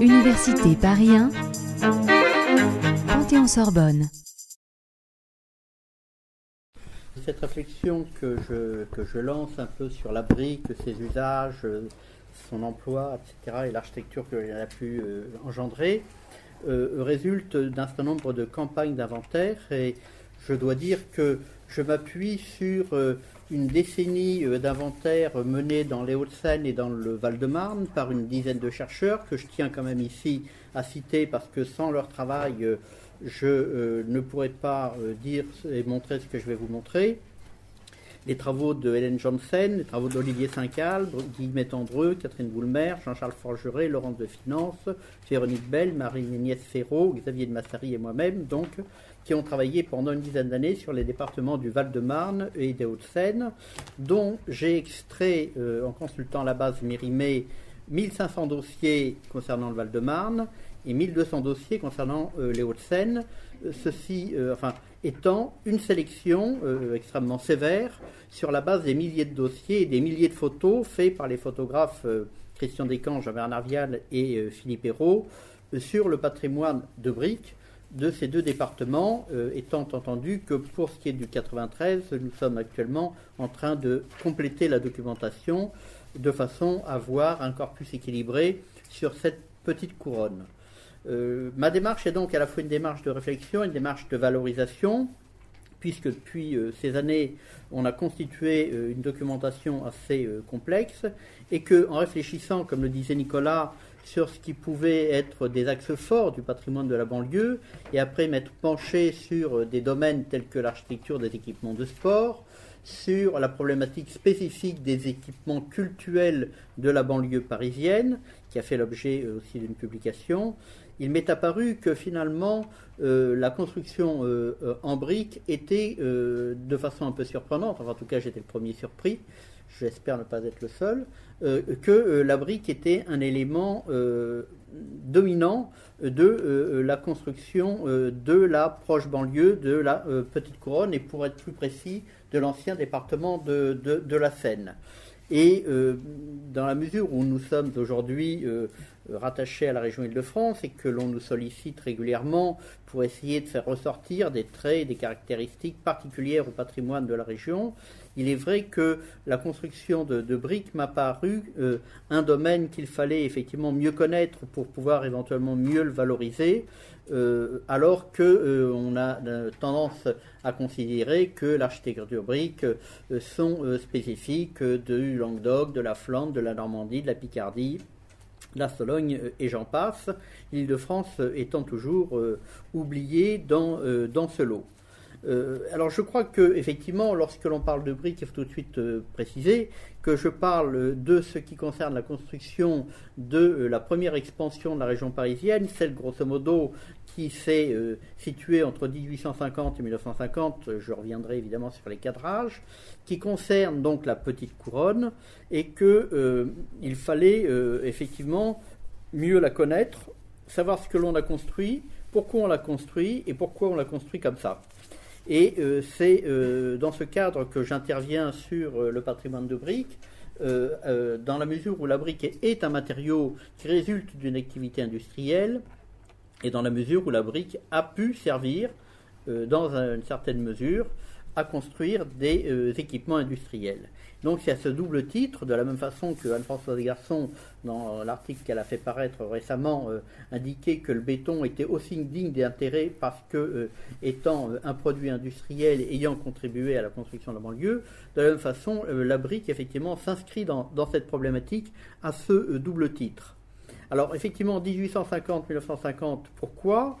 Université Paris 1, Panthéon-Sorbonne. Cette réflexion que je, lance un peu sur la brique, ses usages, son emploi, etc., et l'architecture qu'elle a pu euh, engendrer, euh, résulte d'un certain nombre de campagnes d'inventaire. Et je dois dire que je m'appuie sur euh, une décennie euh, d'inventaire menée dans les Hauts-de-Seine et dans le Val-de-Marne par une dizaine de chercheurs que je tiens quand même ici à citer parce que sans leur travail, euh, je euh, ne pourrais pas dire et montrer ce que je vais vous montrer. Les travaux de Hélène Janssen, les travaux d'Olivier Saint-Calbre, Guillemette Andreux, Catherine Boulmer, Jean-Charles Forgeret, Laurence de Finance, Véronique Bell, Marie-Agnès Ferraud, Xavier de Massary et moi-même, donc, qui ont travaillé pendant une dizaine d'années sur les départements du Val-de-Marne et des Hauts-de-Seine, dont j'ai extrait, euh, en consultant la base Mérimée, 1500 dossiers concernant le Val-de-Marne et 1200 dossiers concernant euh, les Hauts-de-Seine, euh, ceci enfin, étant une sélection extrêmement sévère sur la base des milliers de dossiers et des milliers de photos faits par les photographes Christian Descamps, Jean-Bernard Vial et Philippe Hérault sur le patrimoine de Briques de ces deux départements, euh, étant entendu que pour ce qui est du 93, nous sommes actuellement en train de compléter la documentation de façon à avoir un corpus équilibré sur cette petite couronne. Euh, ma démarche est donc à la fois une démarche de réflexion, une démarche de valorisation, puisque depuis euh, ces années, on a constitué une documentation assez complexe, et que, en réfléchissant, comme le disait Nicolas, sur ce qui pouvait être des axes forts du patrimoine de la banlieue, et après m'être penché sur euh, des domaines tels que l'architecture des équipements de sport, sur la problématique spécifique des équipements cultuels de la banlieue parisienne, qui a fait l'objet euh, aussi d'une publication, il m'est apparu que finalement euh, la construction en briques était de façon un peu surprenante, enfin en tout cas j'étais le premier surpris, j'espère ne pas être le seul, euh, que euh, la brique était un élément euh, dominant de la construction de la proche banlieue, de la petite couronne, et pour être plus précis, de l'ancien département de, de, la Seine. Et dans la mesure où nous sommes aujourd'hui rattachés à la région Île-de-France et que l'on nous sollicite régulièrement pour essayer de faire ressortir des traits, des caractéristiques particulières au patrimoine de la région, il est vrai que la construction de, briques m'a paru euh, un domaine qu'il fallait effectivement mieux connaître pour pouvoir éventuellement mieux le valoriser, euh, alors que euh, on a tendance à considérer que l'architecture brique sont spécifiques du Languedoc, de la Flandre, de la Normandie, de la Picardie, de la Sologne et j'en passe, l'Île-de-France étant toujours oubliée dans, dans ce lot. Euh, alors je crois que effectivement, lorsque l'on parle de briques, il faut tout de suite euh, préciser je parle de ce qui concerne la construction de euh, la première expansion de la région parisienne, celle grosso modo qui s'est située entre 1850 et 1950. Je reviendrai évidemment sur les cadrages, qui concerne donc la petite couronne et que il fallait effectivement mieux la connaître, savoir ce que l'on a construit, pourquoi on l'a construit et pourquoi on l'a construit comme ça. Et euh, c'est euh, dans ce cadre que j'interviens sur euh, le patrimoine de briques, dans la mesure où la brique est, un matériau qui résulte d'une activité industrielle, et dans la mesure où la brique a pu servir, dans une certaine mesure, à construire des équipements industriels. Donc c'est à ce double titre, de la même façon que Anne-Françoise Garçon, dans l'article qu'elle a fait paraître récemment, euh, indiquait que le béton était aussi digne d'intérêt parce que, euh, étant euh, un produit industriel ayant contribué à la construction de la banlieue, de la même façon, la brique, effectivement, s'inscrit dans, cette problématique à ce double titre. Alors effectivement, 1850-1950, pourquoi?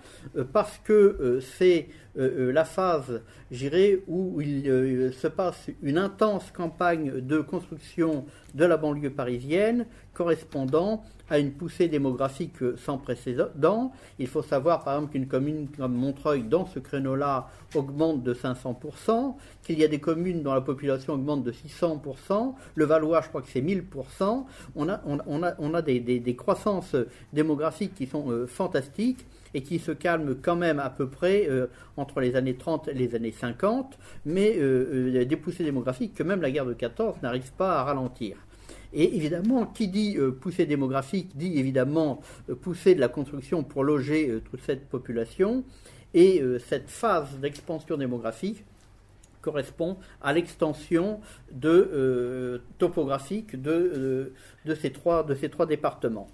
Parce que c'est euh, euh, la phase, j'irai, où il euh, se passe une intense campagne de construction de la banlieue parisienne correspondant à une poussée démographique sans précédent. Il faut savoir par exemple qu'une commune comme Montreuil, dans ce créneau-là, augmente de 500%, qu'il y a des communes dont la population augmente de 600%, le Valois, je crois que c'est 1000%. On a, on, a, on a des, des, croissances démographiques qui sont fantastiques et qui se calme quand même à peu près euh, entre les années 30 et les années 50, mais euh, euh, des poussées démographiques que même la guerre de 14 n'arrive pas à ralentir. Et évidemment, qui dit poussée démographique dit évidemment poussée de la construction pour loger toute cette population. Et cette phase d'expansion démographique correspond à l'extension de, topographique de, ces trois départements.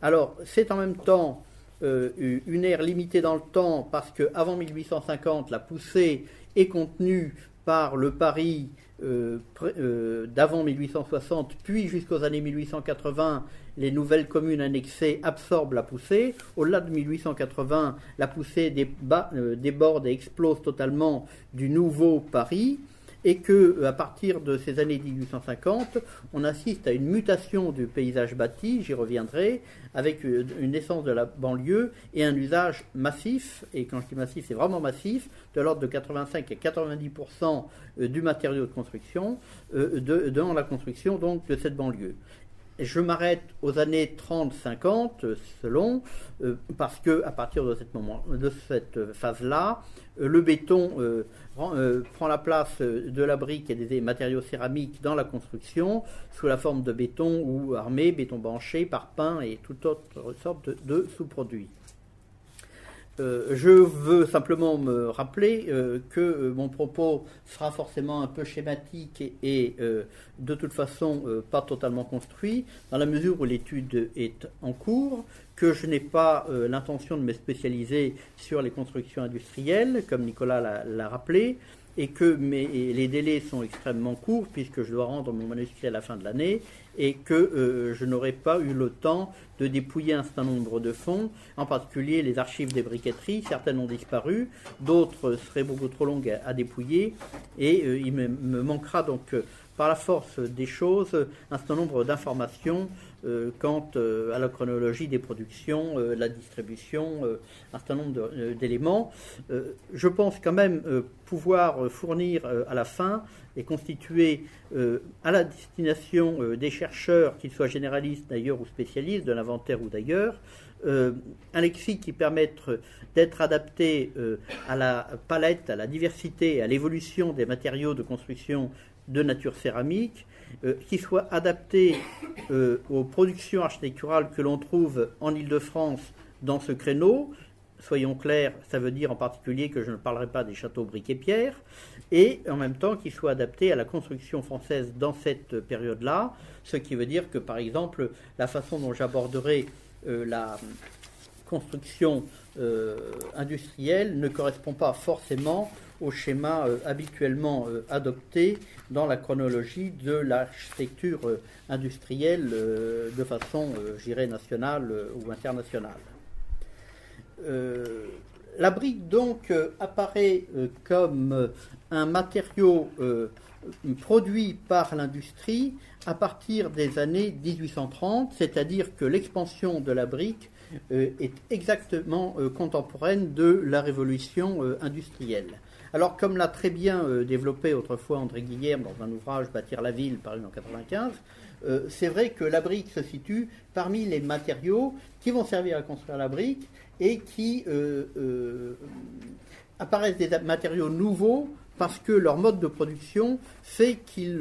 Alors, c'est en même temps euh, une ère limitée dans le temps parce qu'avant 1850, la poussée est contenue par le Paris euh, euh, d'avant 1860, puis jusqu'aux années 1880, les nouvelles communes annexées absorbent la poussée. Au-delà de 1880, la poussée déborde et explose totalement du nouveau Paris et que euh, à partir de ces années 1850, on assiste à une mutation du paysage bâti, j'y reviendrai, avec euh, une naissance de la banlieue et un usage massif, et quand je dis massif, c'est vraiment massif, de l'ordre de 85 à 90% euh, du matériau de construction, dans la construction de cette banlieue je m'arrête aux années 30-50, selon, parce que à partir de, cette de phase-là, le béton euh, prend la place de la brique et des matériaux céramiques dans la construction sous la forme de béton ou armé, béton banché, parpaing et toute autre sorte de, sous-produits. Euh, je veux simplement me rappeler euh, que mon propos sera forcément un peu schématique et, de toute façon pas totalement construit, dans la mesure où l'étude est en cours, que je n'ai pas euh, l'intention de me spécialiser sur les constructions industrielles, comme Nicolas l'a rappelé, et que les délais sont extrêmement courts, puisque je dois rendre mon manuscrit à la fin de l'année, et que euh, je n'aurai pas eu le temps de dépouiller un certain nombre de fonds, en particulier les archives des briqueteries, certaines ont disparu, d'autres seraient beaucoup trop longues à, dépouiller, et euh, il me, manquera donc par la force des choses un certain nombre d'informations euh, quant euh, à la chronologie des productions, euh, la distribution, un certain nombre d'éléments. je pense quand même pouvoir fournir à la fin et constituer à la destination des chercheurs, qu'ils soient généralistes d'ailleurs ou spécialistes de l'inventaire ou d'ailleurs, un lexique qui permette d'être adapté à la palette, à la diversité, à l'évolution des matériaux de construction de nature céramique, euh, qui soit adapté euh, aux productions architecturales que l'on trouve en Ile-de-France dans ce créneau. Soyons clairs, ça veut dire en particulier que je ne parlerai pas des châteaux briques et pierre, et en même temps qu'il soit adapté à la construction française dans cette période-là, ce qui veut dire que par exemple la façon dont j'aborderai euh, la construction industrielle ne correspond pas forcément au schéma euh, habituellement euh, adopté dans la chronologie de l'architecture euh, industrielle de façon, j'irais, nationale ou internationale. la brique, donc, apparaît comme un matériau produit par l'industrie à partir des années 1830, c'est-à-dire que l'expansion de la brique est exactement contemporaine de la révolution industrielle. Alors, comme l'a très bien euh, développé autrefois André Guillerme dans un ouvrage Bâtir la ville, paru en 1995, euh, c'est vrai que la brique se situe parmi les matériaux qui vont servir à construire la brique et qui euh, apparaissent des matériaux nouveaux parce que leur mode de production fait qu'ils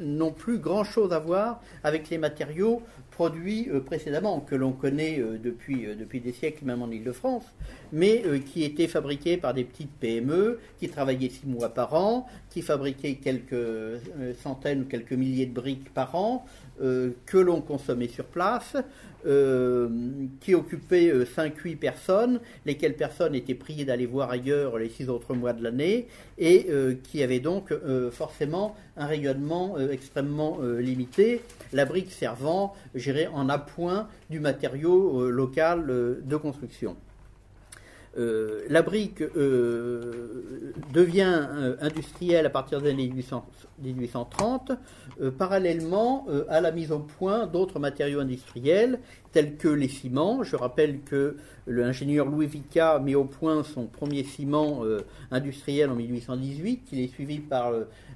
n'ont plus grand-chose à voir avec les matériaux produits euh, précédemment, que l'on connaît euh, depuis, euh, depuis des siècles, même en Ile-de-France, mais qui étaient fabriqués par des petites PME, qui travaillaient six mois par an, qui fabriquaient quelques centaines ou quelques milliers de briques par an, que l'on consommait sur place, qui occupaient 5-8 personnes, lesquelles personnes étaient priées d'aller voir ailleurs les six autres mois de l'année, et qui avaient donc forcément un rayonnement extrêmement limité, la brique servant en appoint du matériau euh, local euh, de construction. Euh, la brique devient industrielle à partir des années 1830, parallèlement à la mise au point d'autres matériaux industriels tels que les ciments. Je rappelle que l'ingénieur Louis Vica met au point son premier ciment industriel en 1818, qu'il est suivi par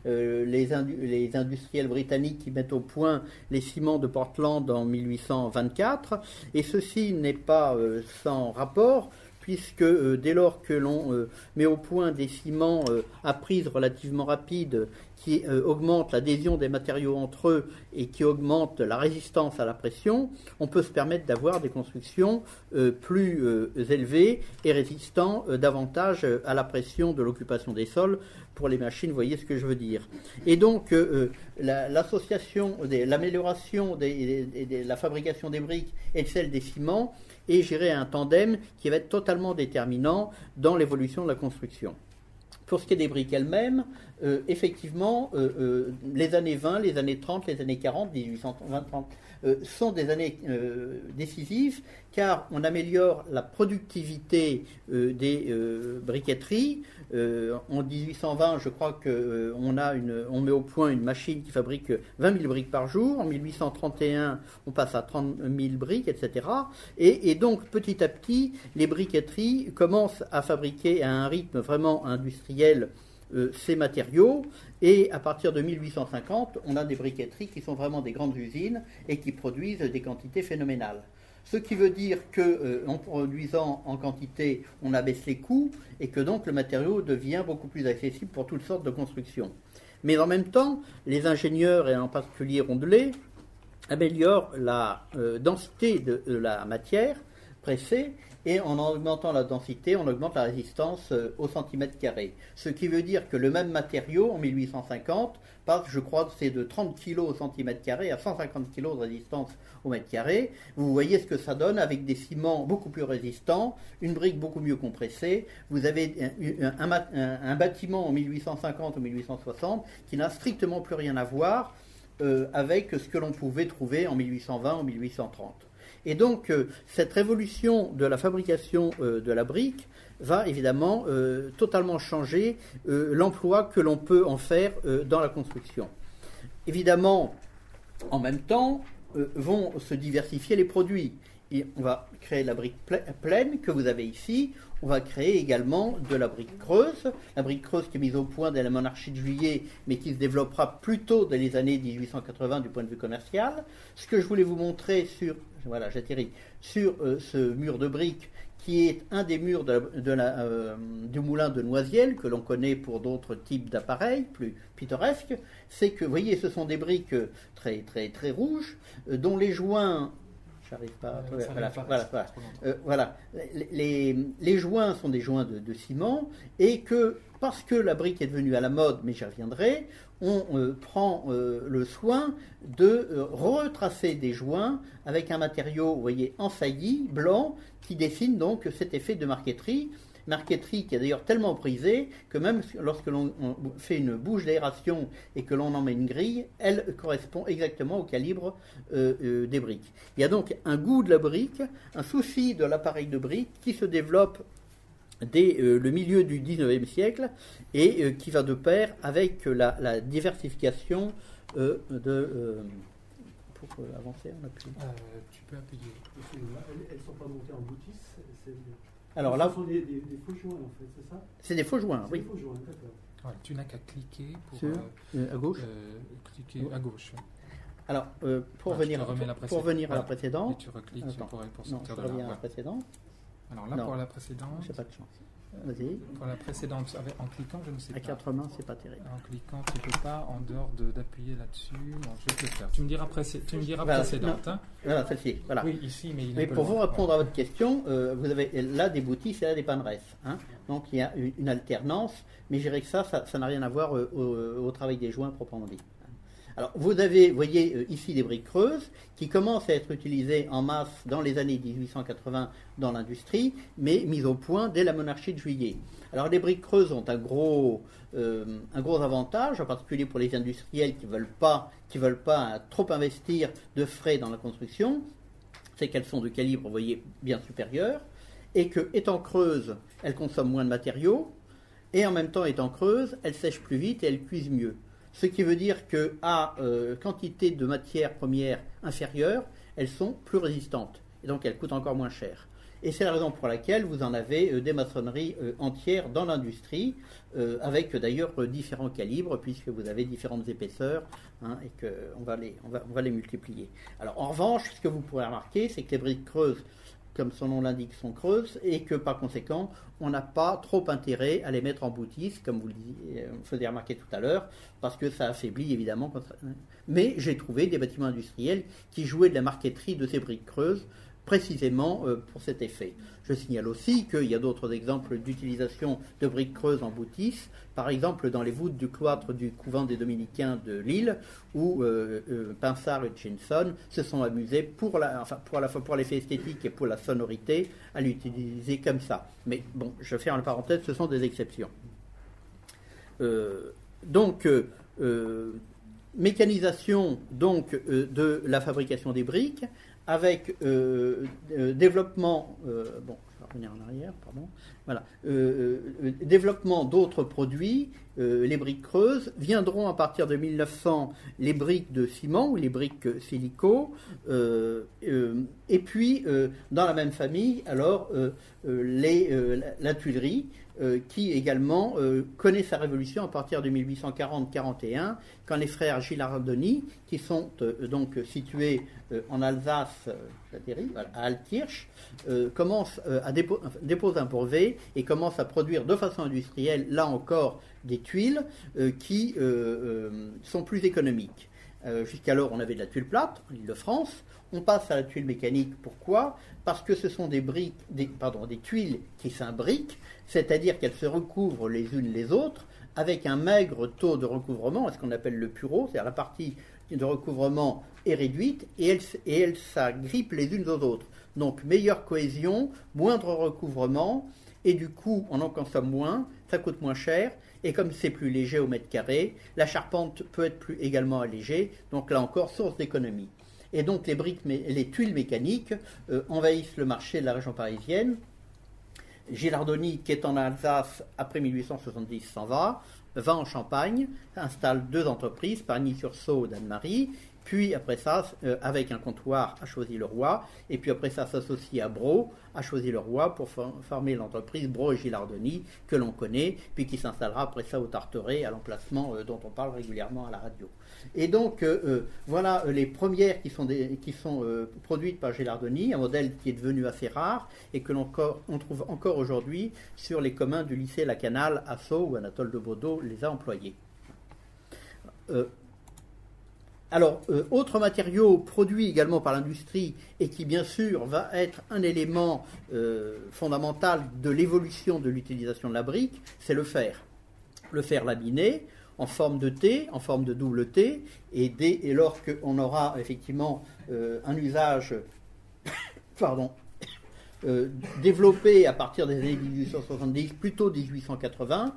euh, les, industriels britanniques qui mettent au point les ciments de Portland en 1824. Et ceci n'est pas euh, sans rapport, puisque dès lors que l'on met au point des ciments à prise relativement rapide qui augmentent l'adhésion des matériaux entre eux et qui augmentent la résistance à la pression, on peut se permettre d'avoir des constructions plus élevées et résistant davantage à la pression de l'occupation des sols pour les machines, voyez ce que je veux dire. Et donc, euh, euh, l'association, l'amélioration de la fabrication des briques et celle des ciments est gérée à un tandem qui va être totalement déterminant dans l'évolution de la construction. Pour ce qui est des briques elles-mêmes, euh, effectivement, les années 20, les années 30, les années 40, 1820, 30, sont des années décisives car on améliore la productivité des briqueteries, euh, en 1820, je crois qu'on euh, on met au point une machine qui fabrique 20 000 briques par jour. En 1831, on passe à 30 000 briques, etc. Et, donc, petit à petit, les briqueteries commencent à fabriquer à un rythme vraiment industriel euh, ces matériaux. Et à partir de 1850, on a des briqueteries qui sont vraiment des grandes usines et qui produisent des quantités phénoménales. Ce qui veut dire qu'en euh, produisant en quantité, on abaisse les coûts et que donc le matériau devient beaucoup plus accessible pour toutes sortes de constructions. Mais en même temps, les ingénieurs, et en particulier Rondelet, améliorent la euh, densité de, la matière pressée et en augmentant la densité, on augmente la résistance euh, au centimètre carré. Ce qui veut dire que le même matériau, en 1850, passe, je crois, c'est de 30 kg au centimètre carré à 150 kg de résistance au mètre carré. Vous voyez ce que ça donne avec des ciments beaucoup plus résistants, une brique beaucoup mieux compressée. Vous avez un, bâtiment en 1850 ou 1860 qui n'a strictement plus rien à voir euh, avec ce que l'on pouvait trouver en 1820 ou 1830. Et donc, euh, cette révolution de la fabrication euh, de la brique va évidemment euh, totalement changer l'emploi que l'on peut en faire dans la construction. Évidemment, en même temps, vont se diversifier les produits. Et on va créer la brique pleine que vous avez ici. On va créer également de la brique creuse. La brique creuse qui est mise au point dès la monarchie de juillet, mais qui se développera plutôt dans les années 1880 du point de vue commercial. Ce que je voulais vous montrer sur, euh, ce mur de briques qui est un des murs euh, du moulin de Noisiel, que l'on connaît pour d'autres types d'appareils plus pittoresques, c'est que, vous voyez, ce sont des briques très, très, très rouges, euh, dont les joints J'arrive pas. Euh, voilà, Les, joints sont des joints de, ciment et que parce que la brique est devenue à la mode, mais j'y reviendrai, on euh, prend euh, le soin de retracer des joints avec un matériau, vous voyez, ensailli, blanc, qui dessine donc cet effet de marqueterie marqueterie qui est d'ailleurs tellement prisée que même lorsque l'on fait une bouche d'aération et que l'on en met une grille, elle correspond exactement au calibre euh, euh, des briques. Il y a donc un goût de la brique, un souci de l'appareil de brique qui se développe dès euh, le milieu du 19e siècle et qui va de pair avec la, diversification de pour avancer, on tu peux appuyer. Elles ne sont pas montées en boutisse alors là, ce sont des, faux joints en fait, c'est ça? C'est des faux joints, oui. Des faux joints, d'accord. tu n'as qu'à cliquer pour Sur, euh, à gauche. Euh, cliquer à gauche. Alors, euh, pour, ah, venir, pour, pour, venir à la précédente. Et tu recliques pour, pour sortir non, je reviens à la précédente. Alors là, pour la précédente. J'ai pas de chance. Vas-y. Pour la précédente, en cliquant, je ne sais pas. À quatre mains, c'est pas terrible. En cliquant, tu ne peux pas, en dehors d'appuyer là-dessus. Bon, je vais te le faire. Tu me diras, tu me diras précédente. Hein. Voilà, celle-ci. Voilà. Oui, ici, mais il Mais pour vous répondre à votre question, euh, vous avez là des boutisses et là des panneresses. Hein. Donc il y a une, alternance, mais je dirais que ça, ça n'a rien à voir euh, au travail des joints proprement dit. Vous avez, voyez euh, ici des briques creuses qui commencent à être utilisées en masse dans les années 1880 dans l'industrie, mais mises au point dès la monarchie de juillet. Alors, les briques creuses ont un gros, euh, avantage, en particulier pour les industriels qui ne veulent pas, trop investir de frais dans la construction, c'est qu'elles sont de calibre, voyez, bien supérieur, et que, étant creuses, elles consomment moins de matériaux, et en même temps, étant creuses, elles sèchent plus vite et elles cuisent mieux. Ce qui veut dire qu'à euh, quantité de matières premières inférieure, elles sont plus résistantes. Et donc elles coûtent encore moins cher. Et c'est la raison pour laquelle vous en avez euh, des maçonneries euh, entières dans l'industrie, avec d'ailleurs différents calibres, puisque vous avez différentes épaisseurs, hein, et qu'on va les multiplier. Alors en revanche, ce que vous pourrez remarquer, c'est que les briques creuses comme son nom l'indique, sont creuses et que par conséquent, on n'a pas trop intérêt à les mettre en boutisme, comme vous le disiez, euh, faisiez remarquer tout à l'heure, parce que ça affaiblit évidemment. Mais j'ai trouvé des bâtiments industriels qui jouaient de la marqueterie de ces briques creuses précisément euh, pour cet effet. Je signale aussi qu'il y a d'autres exemples d'utilisation de briques creuses en boutisme, par exemple dans les voûtes du cloître du couvent des dominicains de Lille, où euh, euh, Pinsard et Chinson se sont amusés pour la, enfin, pour l'effet esthétique et pour la sonorité à l'utiliser comme ça. Mais bon, je ferme la parenthèse, ce sont des exceptions. donc mécanisation donc de la fabrication des briques avec euh, euh, développement, euh, bon, je vais revenir en arrière, pardon, voilà, développement d'autres produits, les briques creuses, viendront à partir de 1900 les briques de ciment ou les briques silico, et puis dans la même famille, alors les, la, tuilerie, qui également connaît sa révolution à partir de 1840-41, quand les frères Gilardoni, qui sont donc situés euh, en Alsace, euh, à Altkirch, euh, commence à déposer un brevet et commence à produire de façon industrielle, là encore, des tuiles qui sont plus économiques. Jusqu'alors, on avait de la tuile plate, en Ile-de-France. On passe à la tuile mécanique. Pourquoi? Parce que ce sont des briques, des, pardon, des tuiles qui s'imbriquent, c'est-à-dire qu'elles se recouvrent les unes les autres avec un maigre taux de recouvrement, ce qu'on appelle le pureau, c'est-à-dire la partie de recouvrement est réduite et elles, et elles s'agrippent les unes aux autres. Donc meilleure cohésion, moindre recouvrement, et du coup on en consomme moins, ça coûte moins cher, et comme c'est plus léger au mètre carré, la charpente peut être plus également allégée, donc là encore source d'économie. Et donc les briques, les tuiles mécaniques euh, envahissent le marché de la région parisienne. Gilardoni, qui est en Alsace après 1870, s'en va va en Champagne, installe deux entreprises, Parigny-sur-Sault, d'Anne-Marie, puis après ça, euh, avec un comptoir à Choisy-le-Roi, et puis après ça s'associe à Bro, à Choisy-le-Roi, pour former l'entreprise Bro et Gilardoni, que l'on connaît, puis qui s'installera après ça au Tarteret, à l'emplacement euh, dont on parle régulièrement à la radio. Et donc, euh, voilà les premières qui sont, qui sont produites par Gilardoni, un modèle qui est devenu assez rare et que l'on on trouve encore aujourd'hui sur les communs du lycée La Canale à Sceaux, où Anatole de Baudot les a employés. Alors, euh, autre matériau produit également par l'industrie et qui bien sûr va être un élément euh, fondamental de l'évolution de l'utilisation de la brique, c'est le fer. Le fer laminé en forme de T, en forme de double T, et, dès, et lorsqu'on aura effectivement euh, un usage pardon, développé à partir des années 1870, plutôt 1880,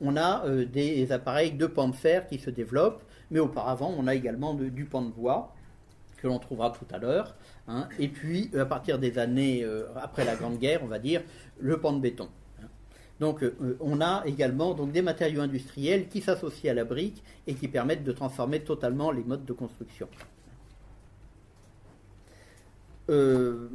on a des appareils de pan de fer qui se développent mais auparavant, on a également du pan de bois, que l'on trouvera tout à l'heure. Hein. et puis, à partir des années euh, après la Grande Guerre, on va dire, le pan de béton. Hein. Donc, euh, on a également donc, des matériaux industriels qui s'associent à la brique et qui permettent de transformer totalement les modes de construction. Euh,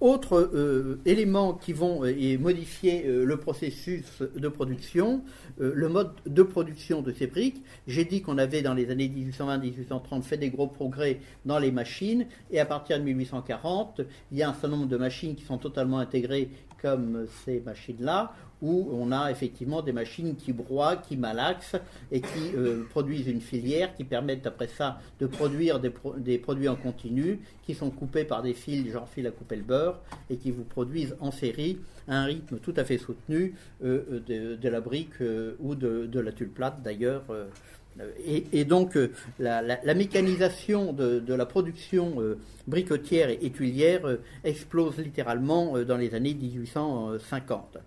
autres euh, éléments qui vont euh, modifier euh, le processus de production, le mode de production de ces briques. J'ai dit qu'on avait dans les années 1820-1830 fait des gros progrès dans les machines, et à partir de 1840, il y a un certain nombre de machines qui sont totalement intégrées comme ces machines-là, où on a effectivement des machines qui broient, qui malaxent et qui euh, produisent une filière qui permettent après ça de produire des, produits en continu qui sont coupés par des fils, genre fil à couper le beurre, et qui vous produisent en série à un rythme tout à fait soutenu euh, de, la brique euh, ou de, la tulle plate d'ailleurs. Et, donc la, mécanisation de, la production bricotière et, tuilière explose littéralement dans les années 1850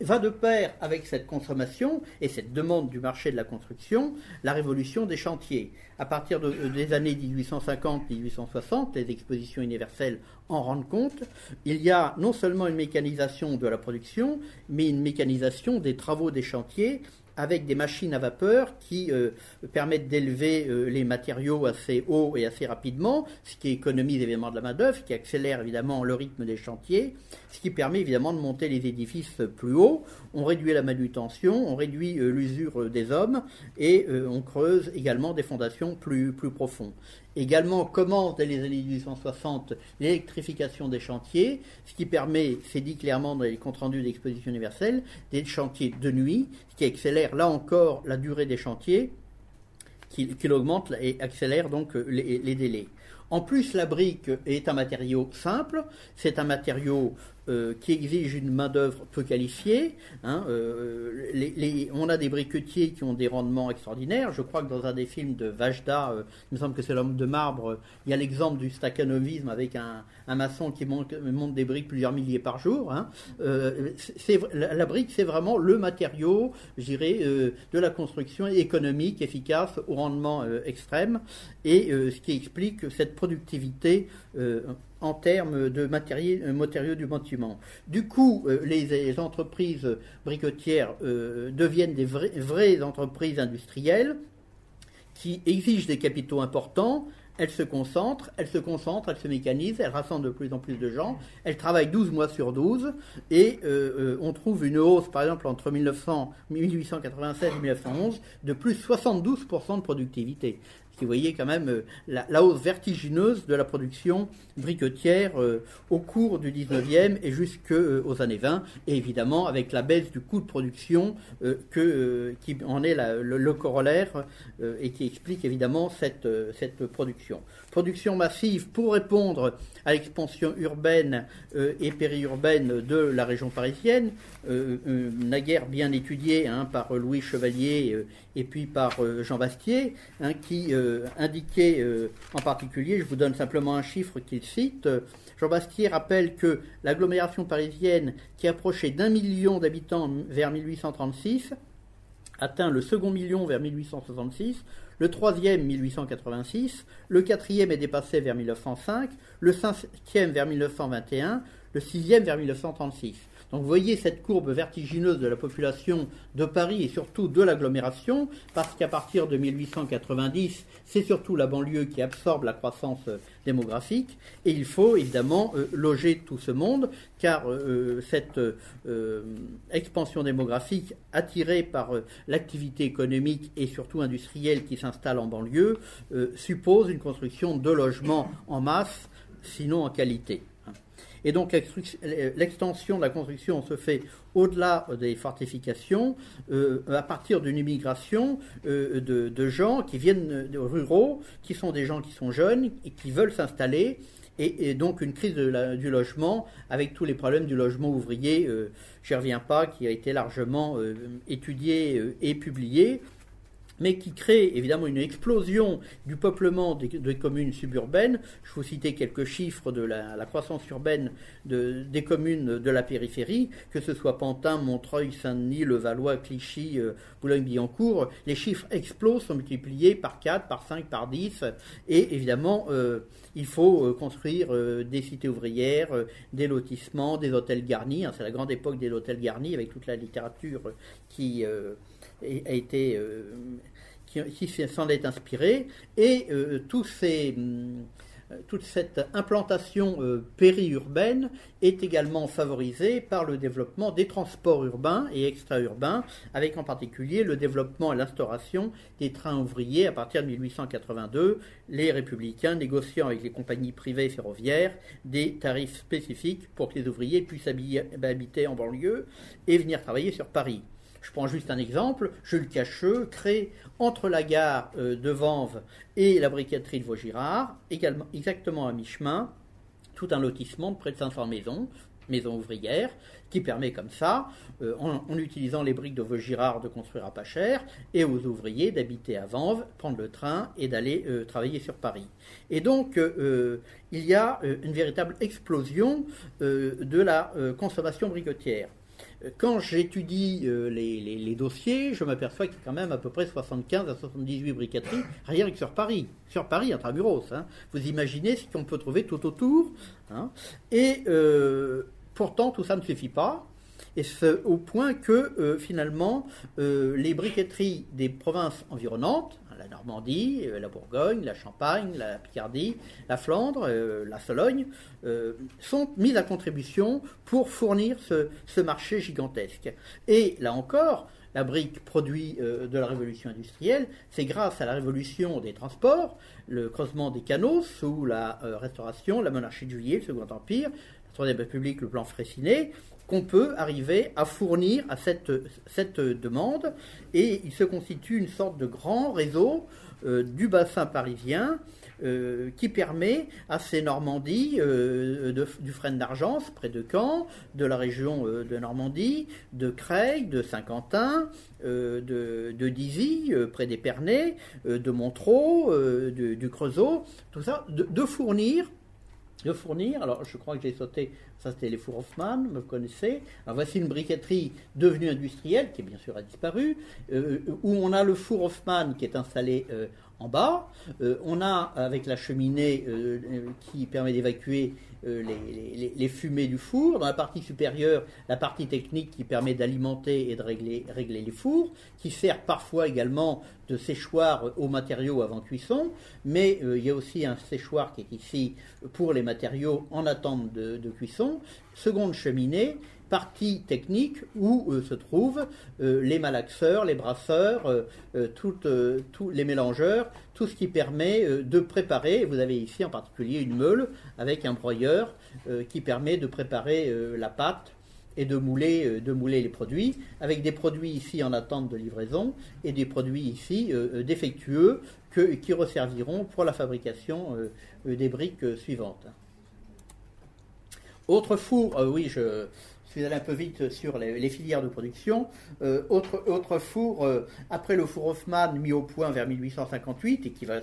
va de pair avec cette consommation et cette demande du marché de la construction la révolution des chantiers. À partir des années 1850-1860, les expositions universelles en rendent compte, il y a non seulement une mécanisation de la production, mais une mécanisation des travaux des chantiers avec des machines à vapeur qui euh, permettent d'élever euh, les matériaux assez haut et assez rapidement, ce qui économise évidemment de la main-d'œuvre, ce qui accélère évidemment le rythme des chantiers, ce qui permet évidemment de monter les édifices plus haut. On réduit la manutention, on réduit l'usure des hommes et on creuse également des fondations plus, plus profondes. Également commence dès les années 1860 l'électrification des chantiers, ce qui permet, c'est dit clairement dans les comptes rendus d'exposition universelle, des chantiers de nuit, ce qui accélère là encore la durée des chantiers, qui, augmente et accélère donc les délais. En plus, la brique est un matériau simple, c'est un matériau euh, qui exige une main-d'œuvre peu qualifiée. Hein, euh, on a des briquetiers qui ont des rendements extraordinaires. Je crois que dans un des films de Vajda, euh, il me semble que c'est l'homme de marbre, il y a l'exemple du staccanovisme avec un, maçon qui monte, des briques plusieurs milliers par jour. Hein. la, brique, c'est vraiment le matériau, je dirais, de la construction économique, efficace, au rendement extrême, et ce qui explique cette productivité en termes de euh, matériaux du bâtiment. Du coup, euh, les, entreprises briquetières euh, deviennent des vraies entreprises industrielles qui exigent des capitaux importants, elles se concentrent, elles se concentrent, elles se mécanisent, elles rassemblent de plus en plus de gens, elles travaillent 12 mois sur 12, et on trouve une hausse, par exemple, entre 1896 et 1911, de plus 72% de productivité qui voyait quand même euh, la, hausse vertigineuse de la production briquetière euh, au cours du 19e et jusqu'aux euh, années 20, et évidemment avec la baisse du coût de production qui en est le, corollaire et qui explique évidemment cette production. Production massive pour répondre à l'expansion urbaine et périurbaine de la région parisienne, naguère bien étudiée hein, par Louis Chevalier et puis par Jean Bastier, hein, qui euh, euh, en particulier, je vous donne simplement un chiffre qu'il cite. Jean Bastier rappelle que l'agglomération parisienne, qui approchait d'un million d'habitants vers 1836, atteint le second million vers 1866, le troisième 1886, le quatrième est dépassé vers 1905, le cinquième vers 1921, le sixième vers 1936. Donc voyez cette courbe vertigineuse de la population de Paris et surtout de l'agglomération, parce qu'à partir de 1890, c'est surtout la banlieue qui absorbe la croissance euh, démographique, et il faut évidemment euh, loger tout ce monde, car euh, cette expansion démographique attirée par l'activité économique et surtout industrielle qui s'installe en banlieue suppose une construction de logements en masse, sinon en qualité. Et donc l'extension de la construction se fait au-delà des fortifications, euh, à partir d'une immigration euh, de, gens qui viennent de ruraux, qui sont des gens qui sont jeunes et qui veulent s'installer. Et, donc une crise du logement avec tous les problèmes du logement ouvrier, euh, je n'y reviens pas, qui a été largement étudié et publié mais qui crée évidemment une explosion du peuplement des, communes suburbaines. Je vous citer quelques chiffres de la, croissance urbaine des communes de la périphérie, que ce soit Pantin, Montreuil, Saint-Denis, Levallois, Clichy, euh, Boulogne-Billancourt. Les chiffres explosent, sont multipliés par 4, par 5, par 10, et évidemment, euh, il faut euh, construire des cités ouvrières, des lotissements, des hôtels garnis. Hein, c'est la grande époque des hôtels garnis avec toute la littérature qui a été euh, qui, s'en est inspiré et euh, hum, toute cette implantation euh, périurbaine est également favorisée par le développement des transports urbains et extra-urbains, avec en particulier le développement et l'instauration des trains ouvriers à partir de 1882, les républicains négociant avec les compagnies privées ferroviaires des tarifs spécifiques pour que les ouvriers puissent habiter en banlieue et venir travailler sur Paris. Je prends juste un exemple. Jules Cacheux crée entre la gare euh, de Vanves et la briqueterie de Vaugirard, également, exactement à mi-chemin, tout un lotissement de près de 500 maisons, maisons ouvrières, qui permet comme ça, euh, en, utilisant les briques de Vaugirard, de construire à pas cher, et aux ouvriers d'habiter à Vanves, prendre le train et d'aller euh, travailler sur Paris. Et donc, il y a une véritable explosion de la consommation briquetière quand j'étudie euh, les, dossiers, je m'aperçois qu'il y a quand même à peu près 75 à 78 briqueteries, rien que sur Paris. Sur Paris, intramuros. Hein. Vous imaginez ce qu'on peut trouver tout autour. Hein. Et euh, pourtant, tout ça ne suffit pas. et ce, au point que finalement les briqueteries des provinces environnantes, la Normandie, la Bourgogne, la Champagne, la Picardie, la Flandre, la Sologne, sont mises à contribution pour fournir ce, marché gigantesque. Et là encore, la brique produit euh, de la révolution industrielle, c'est grâce à la révolution des transports, le creusement des canaux sous la euh, Restauration, la monarchie de Juillet, le Second Empire, la Troisième République, le plan Fraissinet, qu'on peut arriver à fournir à cette, demande. Et il se constitue une sorte de grand réseau euh, du bassin parisien euh, qui permet à ces Normandies euh, du Frêne d'Argence, près de Caen, de la région de Normandie, de Creil, de Saint-Quentin, de, de Dizy, près d'Épernay, de Montreux, du Creusot, tout ça, de, fournir de fournir, alors je crois que j'ai sauté, ça c'était les fours Hoffmann, me connaissez. Alors voici une briqueterie devenue industrielle, qui bien sûr a disparu, où on a le four Hoffmann qui est installé en bas. Euh, on a avec la cheminée euh, qui permet d'évacuer euh, les, fumées du four. Dans la partie supérieure, la partie technique qui permet d'alimenter et de régler, les fours, qui sert parfois également de séchoir aux matériaux avant cuisson. Mais il y a aussi un séchoir qui est ici pour les matériaux en attente de cuisson. Seconde cheminée partie technique où euh, se trouvent euh, les malaxeurs, les brasseurs, euh, tous les mélangeurs, tout ce qui permet de préparer. Vous avez ici en particulier une meule avec un broyeur qui permet de préparer la pâte et de mouler, de mouler les produits, avec des produits ici en attente de livraison et des produits ici défectueux qui resserviront pour la fabrication des briques suivantes. Autre four, oui, je, suis allé un peu vite sur les, filières de production. Euh, autre, autre four, euh, après le four Hoffman mis au point vers 1858 et qui va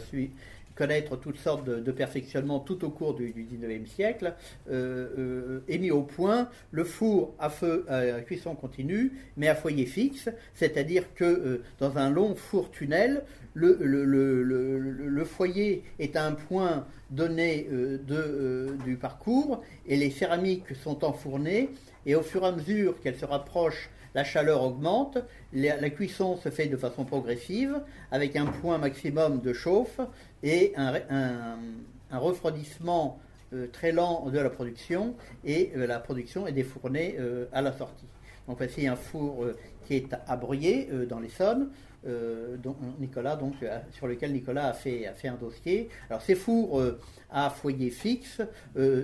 connaître toutes sortes de, perfectionnements tout au cours du, du 19e siècle, euh, est mis au point le four à feu à cuisson continue, mais à foyer fixe, c'est-à-dire que dans un long four tunnel, le, foyer est à un point donné de, du parcours et les céramiques sont enfournées et au fur et à mesure qu'elle se rapproche, la chaleur augmente, la, cuisson se fait de façon progressive, avec un point maximum de chauffe et un, refroidissement euh, très lent de la production, et euh, la production est défournée euh, à la sortie. Donc voici un four qui est à Bruyé, dans l'Essonne, Nicolas, donc, sur lequel Nicolas a fait, a fait un dossier. Alors ces fours à foyer fixe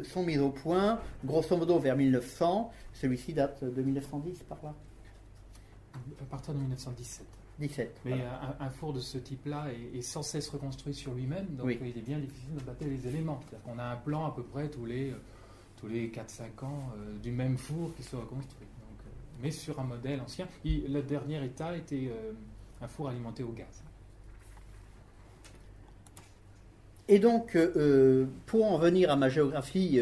sont mis au point, grosso modo vers 1900, celui-ci date de 1910 par là À partir de 1917. 17. Mais un, four de ce type-là est, sans cesse reconstruit sur lui-même, donc il est bien difficile de battre les éléments. On a un plan à peu près tous les, tous les 4-5 ans euh, du même four qui se reconstruit. Donc, euh, mais sur un modèle ancien. le dernier état était euh, un four alimenté au gaz. Et donc, pour en venir à ma géographie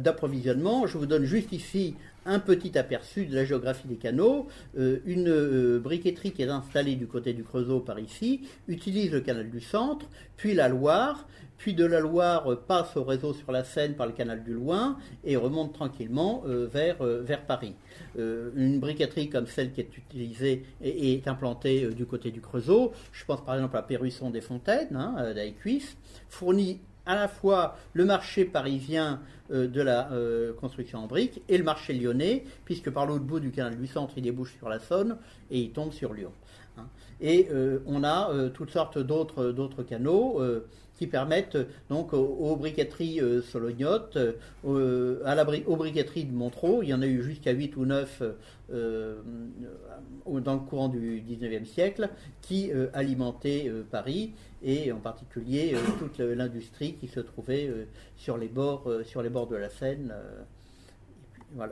d'approvisionnement, je vous donne juste ici un petit aperçu de la géographie des canaux. Euh, une euh, briqueterie qui est installée du côté du Creusot par ici utilise le canal du Centre, puis la Loire, puis de la Loire euh, passe au réseau sur la Seine par le canal du Loing et remonte tranquillement vers, vers Paris. une briqueterie comme celle qui est utilisée et est implantée du côté du Creusot, je pense par exemple à Pérusson des Fontaines, hein, fournit à la fois le marché parisien euh, de la euh, construction en briques et le marché lyonnais, puisque par l'autre bout du canal du centre, il débouche sur la Saône et il tombe sur Lyon. Hein. Et euh, on a toutes sortes d'autres canaux qui permettent donc aux, briqueteries solognotes, à la, aux briqueteries de Montreux, il y en a eu jusqu'à 8 ou 9 dans le courant du 19e siècle, qui alimentaient Paris et en particulier euh, toute l'industrie qui se trouvait euh, sur, les bords, euh, sur les bords de la Seine,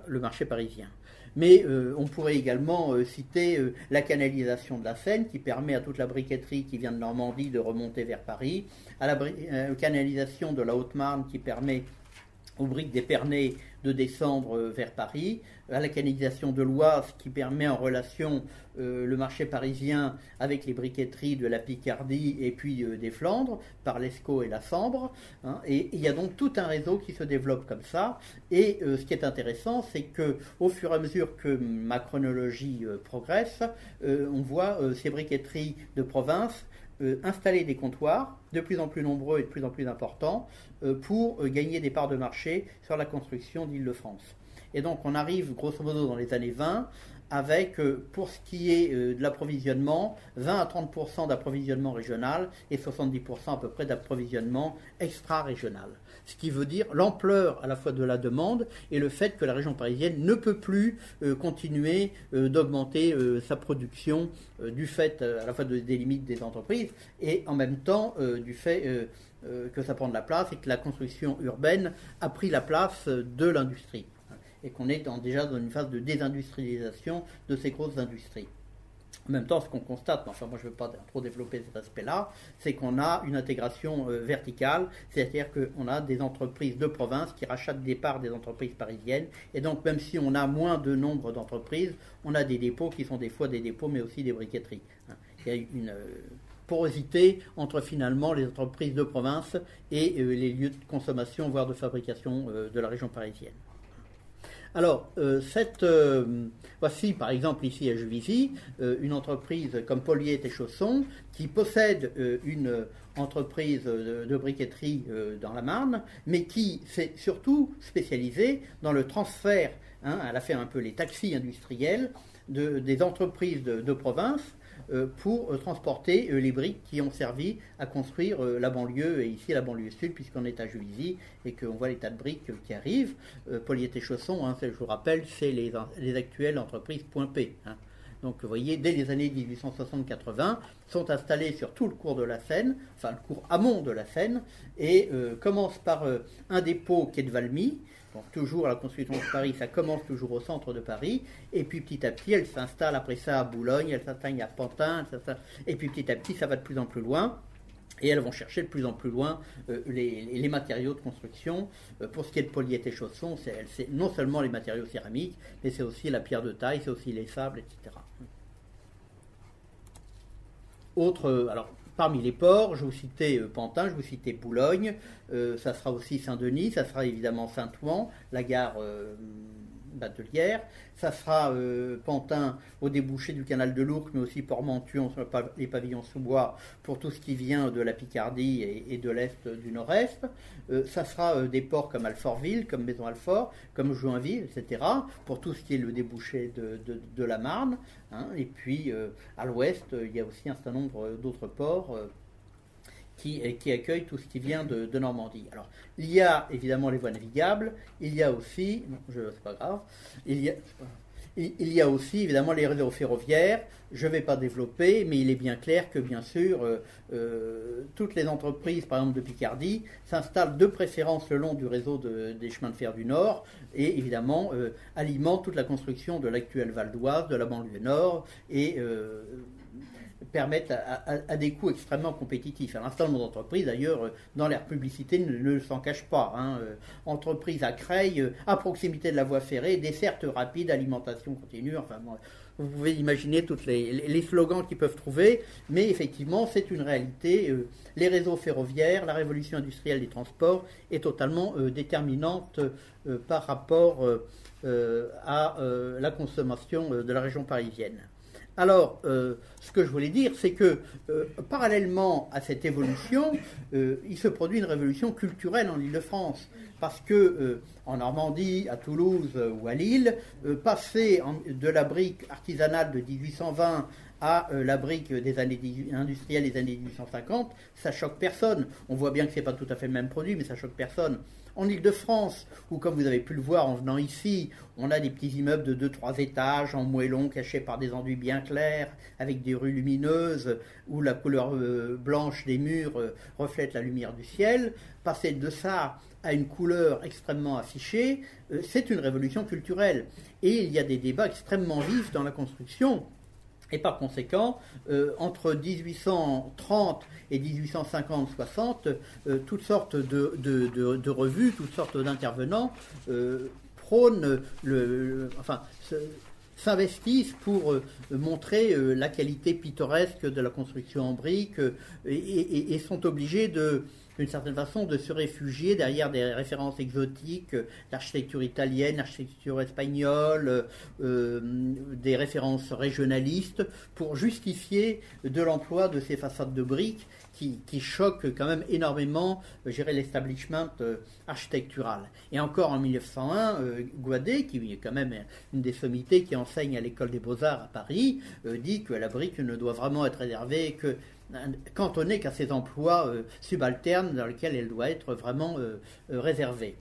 le marché parisien. Mais on pourrait également citer la canalisation de la Seine qui permet à toute la briqueterie qui vient de Normandie de remonter vers Paris, à la canalisation de la Haute-Marne qui permet aux briques d'Épernay de descendre euh, vers Paris, à la canalisation de l'Oise qui permet en relation euh, le marché parisien avec les briqueteries de la Picardie et puis euh, des Flandres par l'Escaut et la Sambre. Hein. et il y a donc tout un réseau qui se développe comme ça. Et ce qui est intéressant, c'est que au fur et à mesure que ma chronologie progresse, on voit ces briqueteries de province installer des comptoirs de plus en plus nombreux et de plus en plus importants euh, pour euh, gagner des parts de marché sur la construction d'Île-de-France. Et donc on arrive grosso modo dans les années 20 avec, euh, pour ce qui est de l'approvisionnement, 20 à 30% d'approvisionnement régional et 70% à peu près d'approvisionnement extra-régional. Ce qui veut dire l'ampleur à la fois de la demande et le fait que la région parisienne ne peut plus continuer d'augmenter sa production du fait à la fois des limites des entreprises et en même temps du fait euh, que ça prend de la place et que la construction urbaine a pris la place de l'industrie. Et qu'on est déjà dans une phase de désindustrialisation de ces grosses industries. En même temps, ce qu'on constate, enfin moi je ne veux pas trop développer cet aspect-là, c'est qu'on a une intégration euh, verticale, c'est-à-dire qu'on a des entreprises de province qui rachètent des parts des entreprises parisiennes, et donc même si on a moins de nombre d'entreprises, on a des dépôts qui sont des fois des dépôts, mais aussi des briqueteries. Il y a une, euh, porosité entre finalement les entreprises de province et euh, les lieux de consommation, voire de fabrication de la région parisienne. Alors, euh, cette, voici par exemple ici à Juvisy, une entreprise comme Polier et Chaussons qui possède une entreprise de, briqueterie dans la Marne, mais qui s'est surtout spécialisée dans le transfert, hein, elle a fait un peu les taxis industriels de, des entreprises de province euh, pour euh, transporter euh, les briques qui ont servi à construire la banlieue, et ici la banlieue sud, puisqu'on est à Juvisy et qu'on voit les tas de briques qui arrivent. Poliété Chausson, hein, je vous rappelle, c'est les, actuelles entreprises Point P. Hein. Donc vous voyez, dès les années 1860-80, sont installées sur tout le cours de la Seine, enfin le cours amont de la Seine, et commencent par un dépôt qui est de Valmy, donc toujours la construction de Paris, ça commence toujours au centre de Paris, et puis petit à petit, elle s'installe après ça à Boulogne, elle s'installe à Pantin, et puis petit à petit, ça va de plus en plus loin. Et elles vont chercher de plus en plus loin euh, les, matériaux de construction. Euh, pour ce qui est de polyéthé chausson, c'est non seulement les matériaux céramiques, mais c'est aussi la pierre de taille, c'est aussi les sables, etc. Autre, euh, alors Parmi les ports, je vous citais euh, Pantin, je vous citais Boulogne, euh, ça sera aussi Saint-Denis, ça sera évidemment Saint-Ouen, la gare euh, batelière, ça sera Pantin au débouché du canal de l'Ourcq, mais aussi Port-Mention sur les pavillons sous bois pour tout ce qui vient de la Picardie et, de l'Est du Nord-Est. ça sera des ports comme Alfortville, comme Maison-Alfort, comme Joinville, etc., pour tout ce qui est le débouché de la Marne. Hein. et puis euh, à l'ouest, il y a aussi un certain nombre d'autres ports euh, qui, accueillent tout ce qui vient de, Normandie. Alors, il y a évidemment les voies navigables, il y a aussi, c'est pas grave, il y a, il y a aussi évidemment les réseaux ferroviaires. Je ne vais pas développer, mais il est bien clair que bien sûr, euh, toutes les entreprises, par exemple de Picardie, s'installent de préférence le long du réseau des chemins de fer du Nord et évidemment euh, alimente toute la construction de l'actuelle Val d'Oise, de la banlieue Nord et euh, permettent à, des coûts extrêmement compétitifs. À l'instant de mon entreprise, d'ailleurs, euh, dans l'air publicité, ne, s'en cache pas. Hein. entreprise à Creil, à proximité de la voie ferrée, desserte rapide, alimentation continue. Enfin, vous pouvez imaginer tous les, slogans qu'ils peuvent trouver, mais effectivement, c'est une réalité. les réseaux ferroviaires, la révolution industrielle des transports est totalement déterminante euh, par rapport euh, euh, à la consommation de la région parisienne. Alors, ce que je voulais dire, c'est que parallèlement à cette évolution, il se produit une révolution culturelle en Ile-de-France. Parce que en Normandie, à Toulouse ou à Lille, passer de la brique artisanale de 1820 à la brique des années industrielles des années 1850, ça choque personne. On voit bien que ce n'est pas tout à fait le même produit, mais ça choque personne. En Ile-de-France, où comme vous avez pu le voir en venant ici, on a des petits immeubles de 2-3 étages en moellon cachés par des enduits bien clairs, avec des rues lumineuses, où la couleur euh, blanche des murs euh, reflète la lumière du ciel, passer de ça à une couleur extrêmement affichée, euh, c'est une révolution culturelle. Et il y a des débats extrêmement vifs dans la construction Et par conséquent, entre 1830 et 1850-60, toutes sortes de, revues, toutes sortes d'intervenants prônent le, enfin, s'investissent pour montrer la qualité pittoresque de la construction en briques et, sont obligés de, d'une certaine façon, de se réfugier derrière des références exotiques, euh, l'architecture italienne, l'architecture espagnole, euh, des références régionalistes, pour justifier de l'emploi de ces façades de briques qui, choquent quand même énormément, euh, l'establishment architectural. Et encore en 1901, Guadet, qui est quand même une des sommités qui enseigne à l'école des beaux-arts à Paris, dit que la brique ne doit vraiment être réservée que cantonnée qu'à ces emplois euh, subalternes dans lesquels elle doit être vraiment euh, euh, réservée.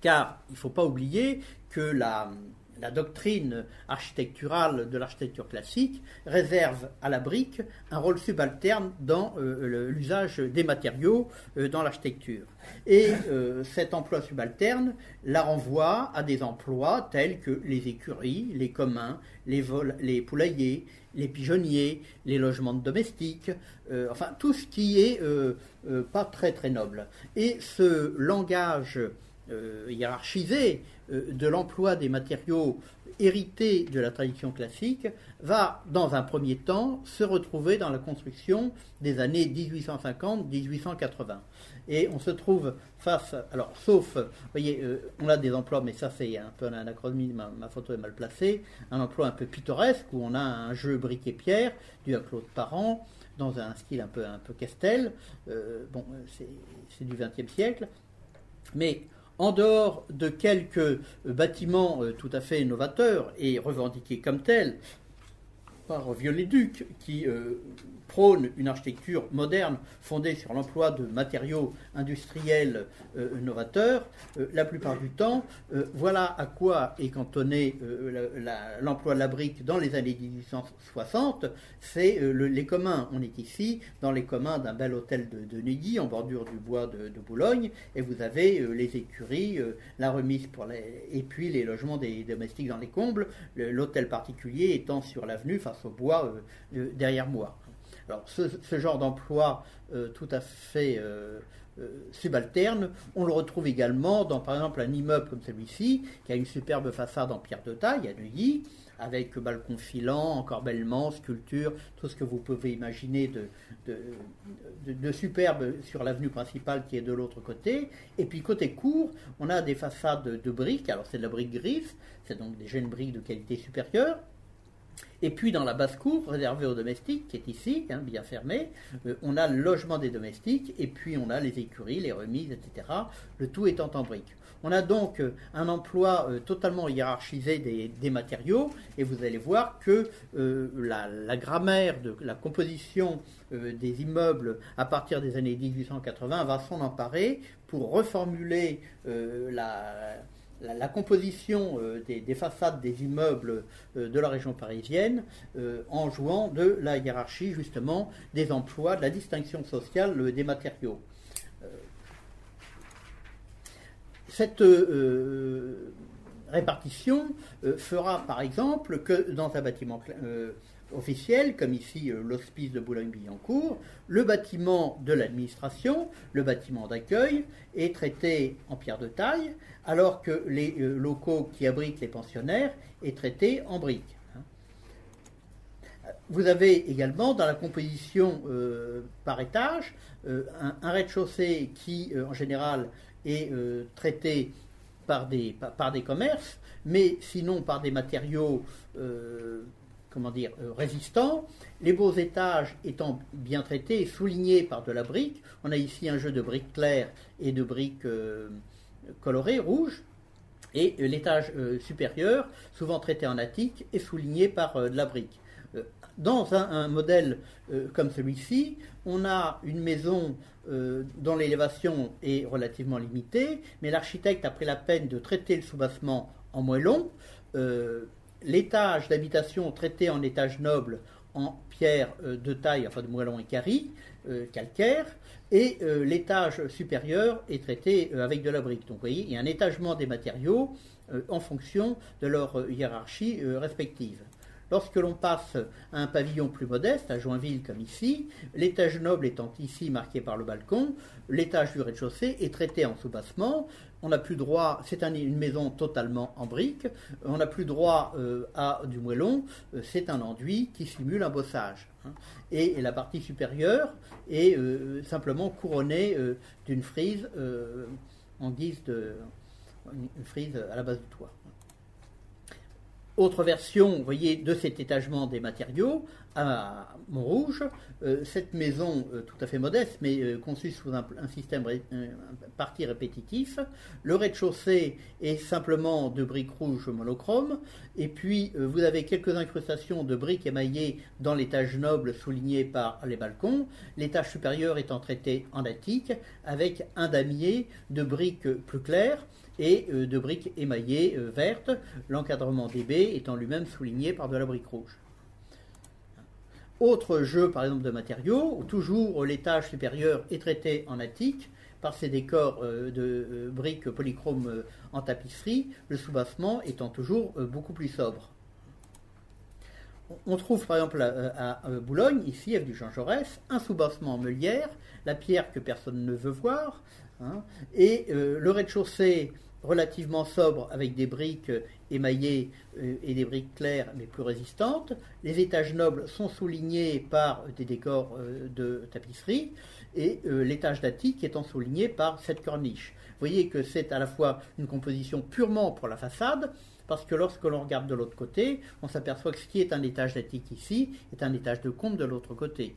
Car il ne faut pas oublier que la, doctrine architecturale de l'architecture classique réserve à la brique un rôle subalterne dans l'usage des matériaux dans l'architecture. Et cet emploi subalterne la renvoie à des emplois tels que les écuries, les communs, les, poulaillers, les pigeonniers, les logements domestiques, euh, enfin tout ce qui est euh, euh, pas très très noble. Et ce langage hiérarchisé de l'emploi des matériaux hérités de la tradition classique va, dans un premier temps, se retrouver dans la construction des années 1850-1880. Et on se trouve face, alors sauf, vous voyez, euh, on a des emplois, mais ça c'est un peu un anachronisme, ma, photo est mal placée, un emploi un peu pittoresque où on a un jeu brique et pierre du Claude Parent dans un style un peu un peu Castel. Euh, bon, c'est du XXe siècle, mais en dehors de quelques bâtiments euh, tout à fait novateurs et revendiqués comme tels par Viollet-Duc, qui prône une architecture moderne fondée sur l'emploi de matériaux industriels euh, novateurs, euh, la plupart du temps, euh, voilà à quoi est cantonné l'emploi de la brique dans les années 1860. C'est les communs. On est ici dans les communs d'un bel hôtel de, Neuilly, en bordure du bois de, Boulogne, et vous avez les écuries, la remise pour les, et puis les logements des domestiques dans les combles, l'hôtel particulier étant sur l'avenue au bois derrière moi. Alors ce, genre d'emploi euh, tout à fait euh, euh, subalterne, on le retrouve également dans par exemple un immeuble comme celui-ci, qui a une superbe façade en pierre de taille à Neuilly, avec balcon filant, encorbellement, sculpture, tout ce que vous pouvez imaginer de, superbe sur l'avenue principale qui est de l'autre côté. Et puis côté court, on a des façades de briques, alors c'est de la brique grise, c'est donc des jeunes briques de qualité supérieure, et puis dans la basse-cour, réservée aux domestiques, qui est ici, hein, bien fermée, euh, on a le logement des domestiques, et puis on a les écuries, les remises, etc. Le tout étant en briques. On a donc euh, un emploi euh, totalement hiérarchisé des, matériaux, et vous allez voir que la, grammaire de la composition des immeubles à partir des années 1880 va s'en emparer pour reformuler la la, composition euh, des, façades des immeubles euh, de la région parisienne euh, en jouant de la hiérarchie justement des emplois, de la distinction sociale des matériaux. Cette répartition fera par exemple que dans un bâtiment officiel, comme ici l'hospice de Boulogne-Billancourt, le bâtiment de l'administration, le bâtiment d'accueil, est traité en pierre de taille, alors que les euh, locaux qui abritent les pensionnaires est traité en briques. Hein. Vous avez également dans la composition euh, par étage euh, un, rez-de-chaussée qui en général est traité par des, commerces, mais sinon par des matériaux comment dire, résistants. Les beaux étages étant bien traités et soulignés par de la brique. On a ici un jeu de briques claires et de briques coloré rouge, et euh, l'étage euh, supérieur, souvent traité en attique, est souligné par euh, de la brique. Dans un, modèle comme celui-ci, on a une maison dont l'élévation est relativement limitée, mais l'architecte a pris la peine de traiter le soubassement en moellon, l'étage d'habitation traité en étage noble en pierre de taille, enfin de moellon et calcaire, et euh, l'étage supérieur est traité euh, avec de la brique. Donc vous voyez, il y a un étagement des matériaux euh, en fonction de leur hiérarchie respective. Lorsque l'on passe à un pavillon plus modeste, à Joinville comme ici, l'étage noble étant ici marqué par le balcon, l'étage du rez-de-chaussée est traité en sous-bassement. On n'a plus droit, c'est une maison totalement en briques, on n'a plus droit à du moellon, c'est un enduit qui simule un bossage. Hein. Et, la partie supérieure est euh, simplement couronnée d'une frise en guise de une frise à la base du toit. Autre version, vous voyez, de cet étagement des matériaux à Montrouge, euh, cette maison euh, tout à fait modeste, mais euh, conçue sous un, système parti répétitif. Le rez-de-chaussée est simplement de briques rouges monochromes, et puis vous avez quelques incrustations de briques émaillées dans l'étage noble souligné par les balcons, l'étage supérieur étant traité en attique, avec un damier de briques plus claires et de briques émaillées vertes, l'encadrement des baies étant lui-même souligné par de la brique rouge. Autre jeu, par exemple, de matériaux, où toujours l'étage supérieur est traité en attique par ces décors euh, de briques polychromes en tapisserie, le soubassement étant toujours beaucoup plus sobre. On trouve par exemple à, Boulogne, ici, du Jean Jaurès, un soubassement en meulière, la pierre que personne ne veut voir, hein, et le rez-de-chaussée relativement sobre avec des briques émaillées euh, et des briques claires mais plus résistantes. Les étages nobles sont soulignés par des décors euh, de tapisserie et euh, l'étage d'attique étant souligné par cette corniche. Vous voyez que c'est à la fois une composition purement pour la façade, parce que lorsque l'on regarde de l'autre côté, on s'aperçoit que ce qui est un étage d'attique ici est un étage de comble de l'autre côté.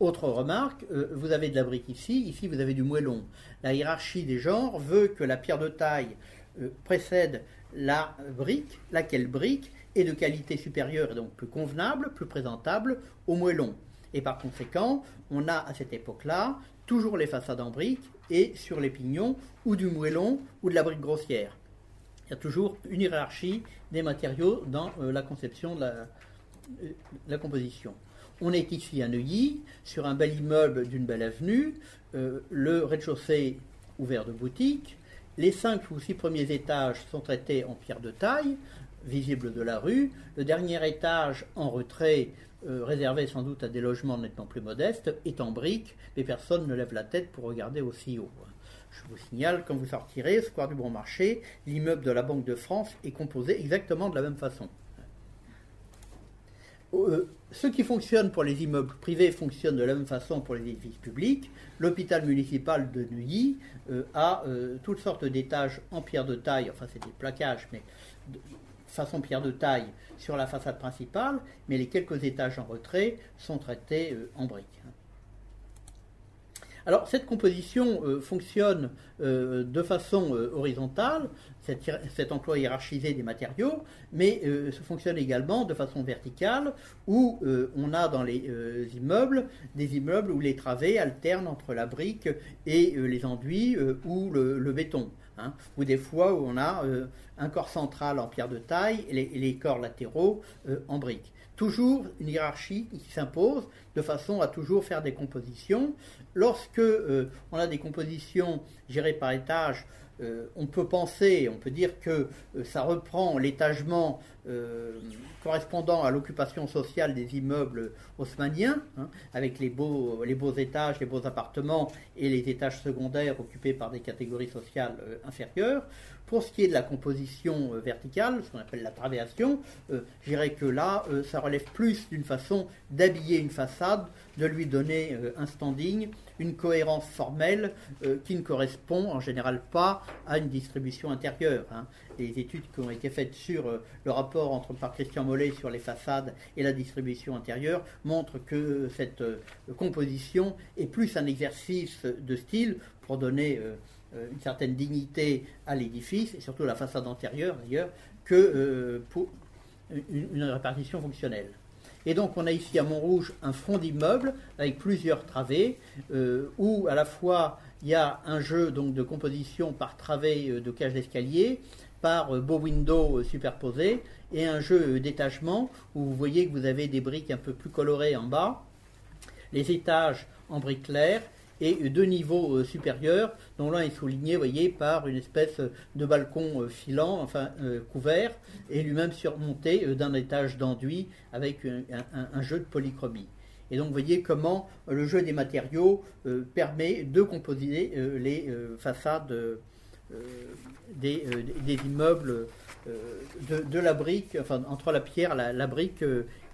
Autre remarque, euh, vous avez de la brique ici, ici vous avez du moellon. La hiérarchie des genres veut que la pierre de taille euh, précède la brique, laquelle brique est de qualité supérieure et donc plus convenable, plus présentable au moellon. Et par conséquent, on a à cette époque-là toujours les façades en brique et sur les pignons ou du moellon ou de la brique grossière. Il y a toujours une hiérarchie des matériaux dans euh, la conception de la composition. On est ici à Neuilly, sur un bel immeuble d'une belle avenue, euh, le rez-de-chaussée ouvert de boutiques. Les cinq ou six premiers étages sont traités en pierre de taille, visible de la rue. Le dernier étage en retrait, euh, réservé sans doute à des logements nettement plus modestes, est en briques, mais personne ne lève la tête pour regarder aussi haut. Je vous signale, quand vous sortirez, Square du Bon Marché, l'immeuble de la Banque de France est composé exactement de la même façon. Euh, ce qui fonctionne pour les immeubles privés fonctionne de la même façon pour les édifices publics. L'hôpital municipal de Neuilly euh, a euh, toutes sortes d'étages en pierre de taille, enfin c'est des plaquages, mais façon pierre de taille sur la façade principale, mais les quelques étages en retrait sont traités en briques. Alors cette composition fonctionne de façon horizontale, cet, emploi hiérarchisé des matériaux, mais euh, ça fonctionne également de façon verticale, où euh, on a dans les euh, immeubles des immeubles où les travées alternent entre la brique et les enduits ou le, béton. Hein, ou des fois où on a un corps central en pierre de taille et les, corps latéraux en brique. Toujours une hiérarchie qui s'impose de façon à toujours faire des compositions. Lorsque on a des compositions gérées par étage, euh, on peut penser, on peut dire que euh, ça reprend l'étagement euh, correspondant à l'occupation sociale des immeubles haussmanniens, hein, avec les beaux, les beaux étages, les beaux appartements et les étages secondaires occupés par des catégories sociales inférieures. Pour ce qui est de la composition verticale, ce qu'on appelle la travéation, je dirais que là, ça relève plus d'une façon d'habiller une façade, de lui donner un standing, une cohérence formelle qui ne correspond en général pas à une distribution intérieure. Hein. Les études qui ont été faites sur euh, le rapport entre par Christian Mollet sur les façades et la distribution intérieure montrent que cette euh, composition est plus un exercice de style pour donner euh, une certaine dignité à l'édifice et surtout à la façade antérieure d'ailleurs que pour une répartition fonctionnelle. Et donc on a ici à Montrouge un front d'immeuble avec plusieurs travées où à la fois il y a un jeu donc de composition par travée euh, de cage d'escalier, par euh, beau window euh, superposé, et un jeu d'étagement où vous voyez que vous avez des briques un peu plus colorées en bas, les étages en briques claires et deux niveaux supérieurs, dont l'un est souligné, voyez, par une espèce de balcon filant, enfin couvert, et lui-même surmonté d'un étage d'enduit avec un, jeu de polychromie. Et donc vous voyez comment le jeu des matériaux permet de composer les façades des, immeubles de, la brique, enfin entre la pierre, la, brique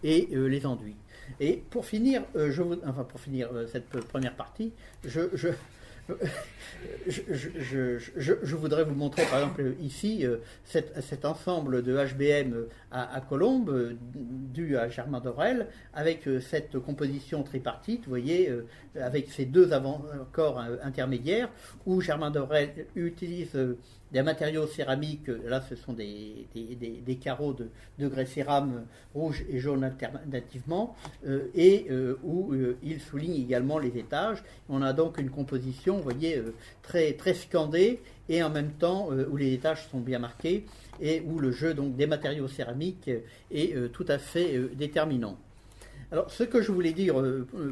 et les enduits. Et pour finir, je enfin pour finir cette première partie, je, je, voudrais vous montrer par exemple ici cet, ensemble de HBM à, Colombe dû à Germain Dorel avec cette composition tripartite, vous voyez, avec ces deux corps intermédiaires où Germain Dorel utilise des matériaux céramiques, là ce sont des, carreaux de, grès cérame rouge et jaune alternativement, euh, et euh, où euh, il souligne également les étages. On a donc une composition, vous voyez, très, très scandée, et en même temps où les étages sont bien marqués, et où le jeu des matériaux céramiques est tout à fait déterminant. Alors, ce que je voulais dire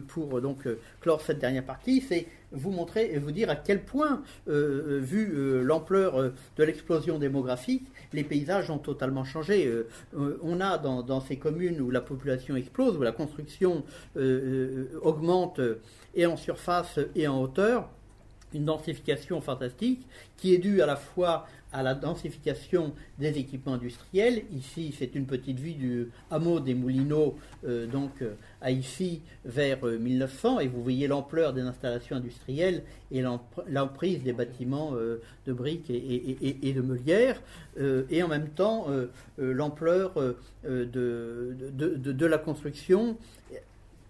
pour donc clore cette dernière partie, c'est vous montrer et vous dire à quel point, euh, euh, vu euh, l'ampleur de l'explosion démographique, les paysages ont totalement changé. on a dans, ces communes où la population explose, où la construction augmente et en surface et en hauteur, une densification fantastique qui est due à la fois à la densification des équipements industriels. Ici, c'est une petite vue du hameau des Moulineaux, euh, donc euh, à ici vers 1900, euh, et vous voyez l'ampleur des installations industrielles et l'emprise des bâtiments de briques et, de meulières, et en même temps l'ampleur de, la construction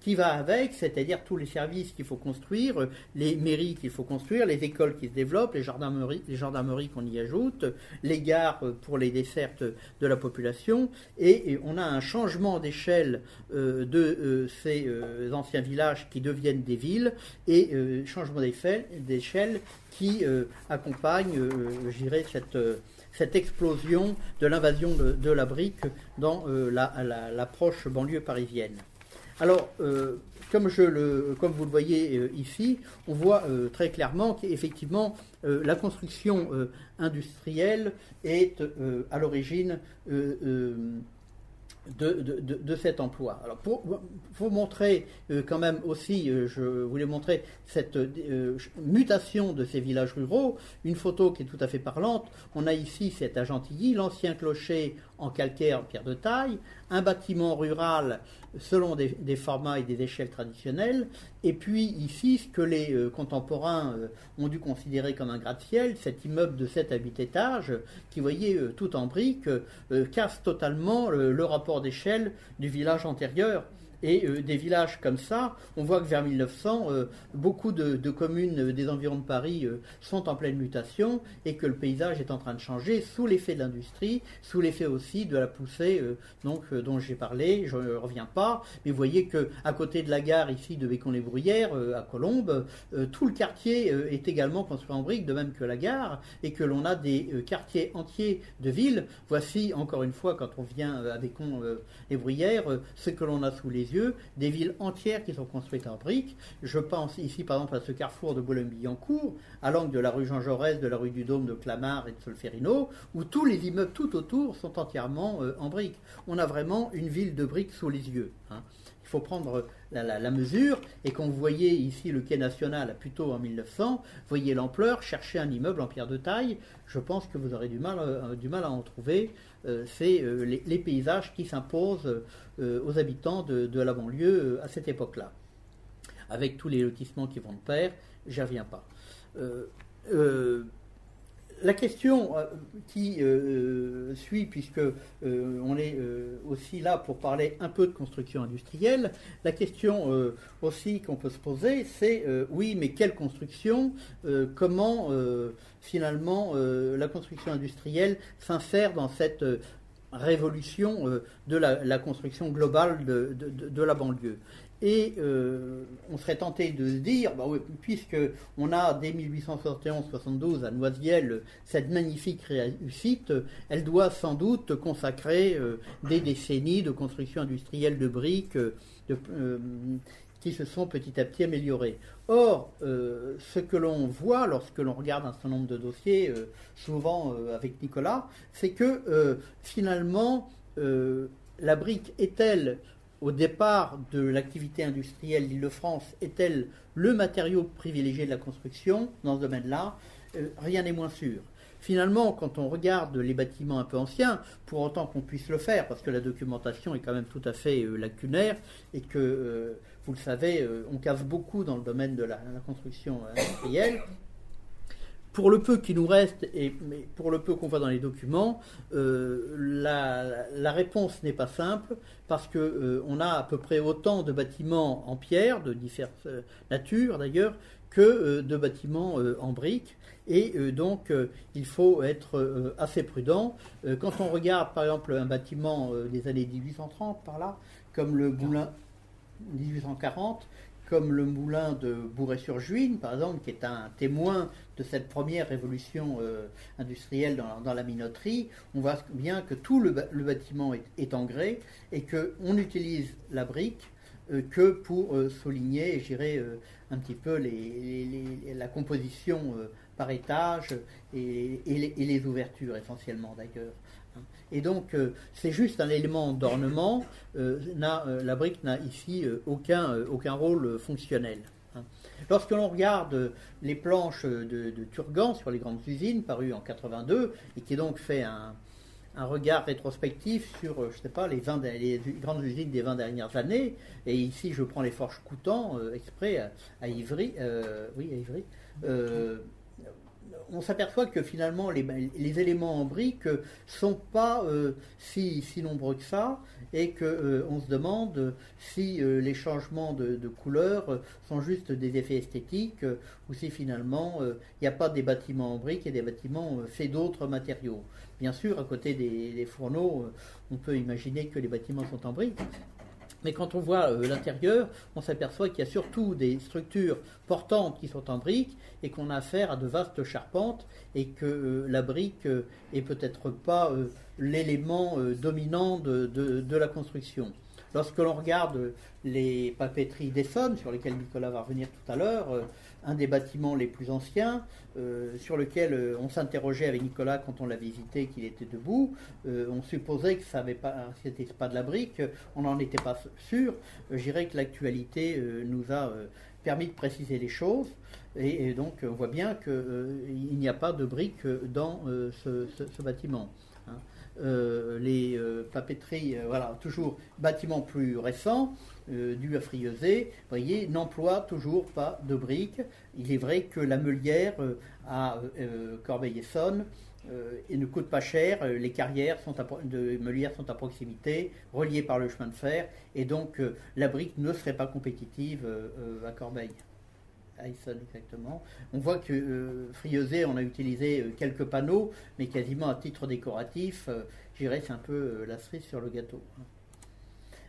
qui va avec, c'est-à-dire tous les services qu'il faut construire, les mairies qu'il faut construire, les écoles qui se développent, les gendarmeries, les gendarmeries qu'on y ajoute, les gares pour les dessertes de la population, et, on a un changement d'échelle euh, de euh, ces euh, anciens villages qui deviennent des villes, et changement d'échelle qui accompagne, je cette cette explosion de l'invasion de, la brique dans l'approche banlieue parisienne. Alors, euh, comme, vous le voyez euh, ici, on voit euh, très clairement qu'effectivement, la construction industrielle est à l'origine de, cet emploi. Alors pour, vous montrer quand même aussi, je voulais montrer cette mutation de ces villages ruraux, une photo qui est tout à fait parlante. On a ici, c'est à Gentilly, l'ancien clocher en calcaire en pierre de taille, un bâtiment rural selon des, formats et des échelles traditionnelles. Et puis ici, ce que les euh, contemporains euh, ont dû considérer comme un gratte-ciel, cet immeuble de 7 à 8 étages, qui, voyez, euh, tout en briques, casse totalement le rapport d'échelle du village antérieur. Et euh, des villages comme ça, on voit que vers 1900, euh, beaucoup de, communes euh, des environs de Paris sont en pleine mutation et que le paysage est en train de changer sous l'effet de l'industrie, sous l'effet aussi de la poussée donc, dont j'ai parlé. Je ne reviens pas, mais vous voyez que à côté de la gare ici de Bécon-les-Bruyères, à Colombes, tout le quartier est également construit en briques, de même que la gare, et que l'on a des quartiers entiers de villes. Voici encore une fois, quand on vient à Bécon-les-Bruyères, ce que l'on a sous les des villes entières qui sont construites en briques. Je pense ici par exemple à ce carrefour de Boulogne-Billancourt, à l'angle de la rue Jean Jaurès, de la rue du Dôme, de Clamart et de Solferino, où tous les immeubles tout autour sont entièrement euh, en briques. On a vraiment une ville de briques sous les yeux. Hein. Il faut prendre la, mesure, et quand vous voyez ici le quai national plutôt en 1900, voyez l'ampleur, cherchez un immeuble en pierre de taille, je pense que vous aurez du mal, euh, du mal à en trouver. Euh, c'est les, paysages qui s'imposent euh, aux habitants de, la banlieue euh, à cette époque-là. Avec tous les lotissements qui vont de pair, j'y reviens pas. Euh, la question qui suit, puisque on est aussi là pour parler un peu de construction industrielle, la question aussi qu'on peut se poser, c'est oui, mais quelle construction Comment finalement la construction industrielle s'insère dans cette révolution euh, de la, construction globale de, la banlieue. Et euh, on serait tenté de se dire, bah puisque on a dès 1871-72 à Noisiel cette magnifique réussite, elle doit sans doute consacrer euh, des décennies de construction industrielle de briques qui se sont petit à petit améliorées. Or, ce que l'on voit lorsque l'on regarde un certain nombre de dossiers, souvent avec Nicolas, c'est que finalement, la brique est-elle au départ de l'activité industrielle d'Île-de-France est-elle le matériau privilégié de la construction dans ce domaine-là? Euh, Rien n'est moins sûr. Finalement, quand on regarde les bâtiments un peu anciens, pour autant qu'on puisse le faire, parce que la documentation est quand même tout à fait euh, lacunaire et que, euh, vous le savez, on casse beaucoup dans le domaine de la construction industrielle, pour le peu qui nous reste, et pour le peu qu'on voit dans les documents, euh, la, réponse n'est pas simple parce qu'on euh, on a à peu près autant de bâtiments en pierre, de diverses euh, natures d'ailleurs, que de bâtiments en briques. Et donc, il faut être assez prudent. quand on regarde, par exemple, un bâtiment des années 1830, par là, comme le Moulin 1840, comme le moulin de Bourret-sur-Juine, par exemple, qui est un témoin de cette première révolution euh, industrielle dans, la minoterie, on voit bien que tout le, bâtiment est, en grès et qu'on utilise la brique euh, que pour euh, souligner, j'irai un petit peu la composition par étage et, les, ouvertures essentiellement d'ailleurs. Et donc, euh, c'est juste un élément d'ornement. Euh, euh, la brique n'a ici aucun, aucun rôle fonctionnel. Hein. Lorsque l'on regarde les planches de, Turgan sur les grandes usines, parues en 82, et qui donc fait un, regard rétrospectif sur, je sais pas, les, les, grandes usines des 20 dernières années, et ici je prends les forges Coutan, exprès à, Ivry, oui, à Ivry, on s'aperçoit que finalement les, éléments en briques sont pas euh, si, nombreux que ça et qu'on euh, se demande si euh, les changements de, couleur sont juste des effets esthétiques ou si finalement il n'y a pas des bâtiments en briques et des bâtiments faits d'autres matériaux. Bien sûr, à côté des fourneaux, on peut imaginer que les bâtiments sont en briques, mais quand on voit euh, l'intérieur, on s'aperçoit qu'il y a surtout des structures portantes qui sont en briques et qu'on a affaire à de vastes charpentes et que euh, la brique euh, est peut-être pas l'élément dominant de, la construction. Lorsque l'on regarde les papeteries d'Essonne, sur lesquelles Nicolas va revenir tout à l'heure, un des bâtiments les plus anciens, euh, sur lequel euh, on s'interrogeait avec Nicolas quand on l'a visité, qu'il était debout. Euh, on supposait que ça n'était pas, pas de la brique, on n'en était pas sûr. je dirais que l'actualité nous a permis de préciser les choses. Et, donc on voit bien qu'il n'y a pas de brique dans ce, bâtiment. Hein. les papeteries, voilà, toujours bâtiment plus récent, euh, du à Frieuset, voyez, n'emploie toujours pas de briques. Il est vrai que la meulière euh, à euh, Corbeil-Essonne et ne coûte pas cher. Les carrières sont de sont à proximité, reliées par le chemin de fer, et donc la brique ne serait pas compétitive à Corbeil. On voit que Frieuset, on a utilisé quelques panneaux, mais quasiment à titre décoratif. J'irais, c'est un peu la cerise sur le gâteau.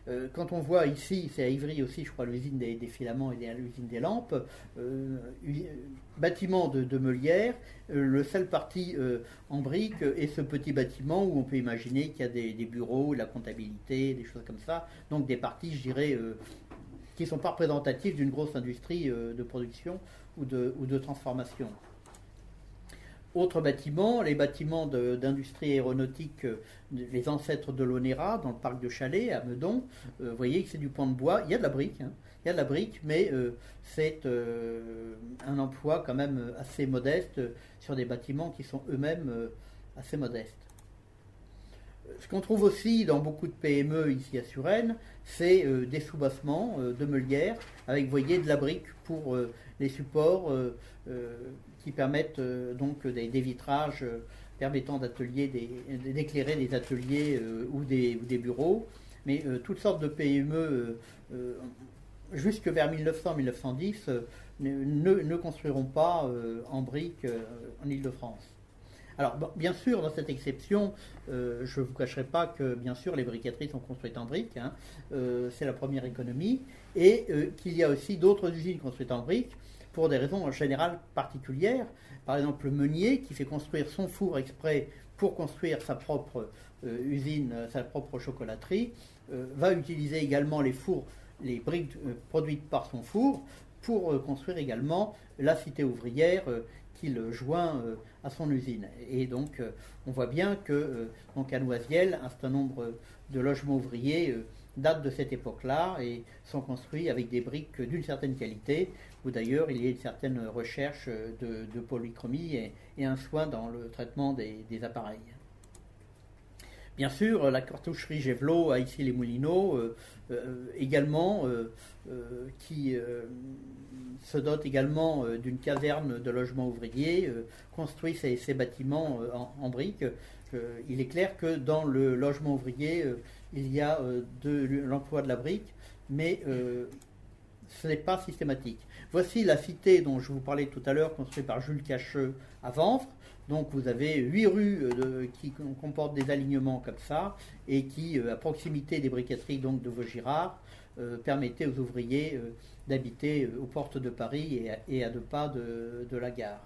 Euh, quand on voit ici, c'est à Ivry aussi, je crois, l'usine des, filaments et l'usine des lampes, euh, bâtiment de, Meulière, euh, le seul parti en briques est ce petit bâtiment où on peut imaginer qu'il y a des, bureaux, la comptabilité, des choses comme ça. Donc des parties, je dirais, qui ne sont pas représentatives d'une grosse industrie de production ou de transformation. Autre bâtiment, les bâtiments d'industrie aéronautique, euh, les ancêtres de l'ONERA, dans le parc de Chalet, à Meudon. Euh, vous voyez que c'est du pan de bois. Il y a de la brique, hein. il y a de la brique, mais euh, c'est un emploi quand même assez modeste sur des bâtiments qui sont eux-mêmes assez modestes. Ce qu'on trouve aussi dans beaucoup de PME ici à Suresnes, c'est des soubassements de meulières avec, voyez, de la brique pour les supports qui permettent euh, donc des, vitrages euh, permettant d'éclairer des, ateliers euh, ou des, bureaux. Mais toutes sortes de PME, jusque vers 1900-1910, ne, construiront pas en briques en Ile-de-France. Alors, bien sûr, dans cette exception, je ne vous cacherai pas que, bien sûr, les briqueteries sont construites en briques, hein. c'est la première économie, et qu'il y a aussi d'autres usines construites en briques, pour des raisons en général particulières. Par exemple, le meunier qui fait construire son four exprès pour construire sa propre euh, usine, sa propre chocolaterie, euh, va utiliser également les fours les briques produites par son four pour construire également la cité ouvrière qu'il joint à son usine. Et donc, on voit bien que donc à Noisiel, un certain nombre de logements ouvriers datent de cette époque-là et sont construits avec des briques d'une certaine qualité, où d'ailleurs il y a une certaine recherche de, polychromie et, un soin dans le traitement des, appareils. Bien sûr, la cartoucherie Gévelot à ici les Moulineaux, euh, euh, également, euh, qui se dote également d'une caserne de logement ouvrier, construit ces, bâtiments en, briques. il est clair que dans le logement ouvrier, il y a de l'emploi de la brique, mais ce n'est pas systématique. Voici la cité dont je vous parlais tout à l'heure, construite par Jules Cacheux à Venfre. Donc vous avez huit rues euh, qui comportent des alignements comme ça et qui, euh, à proximité des briqueteries donc de Vaugirard, euh, permettaient aux ouvriers d'habiter aux portes de Paris et à, deux pas de la gare.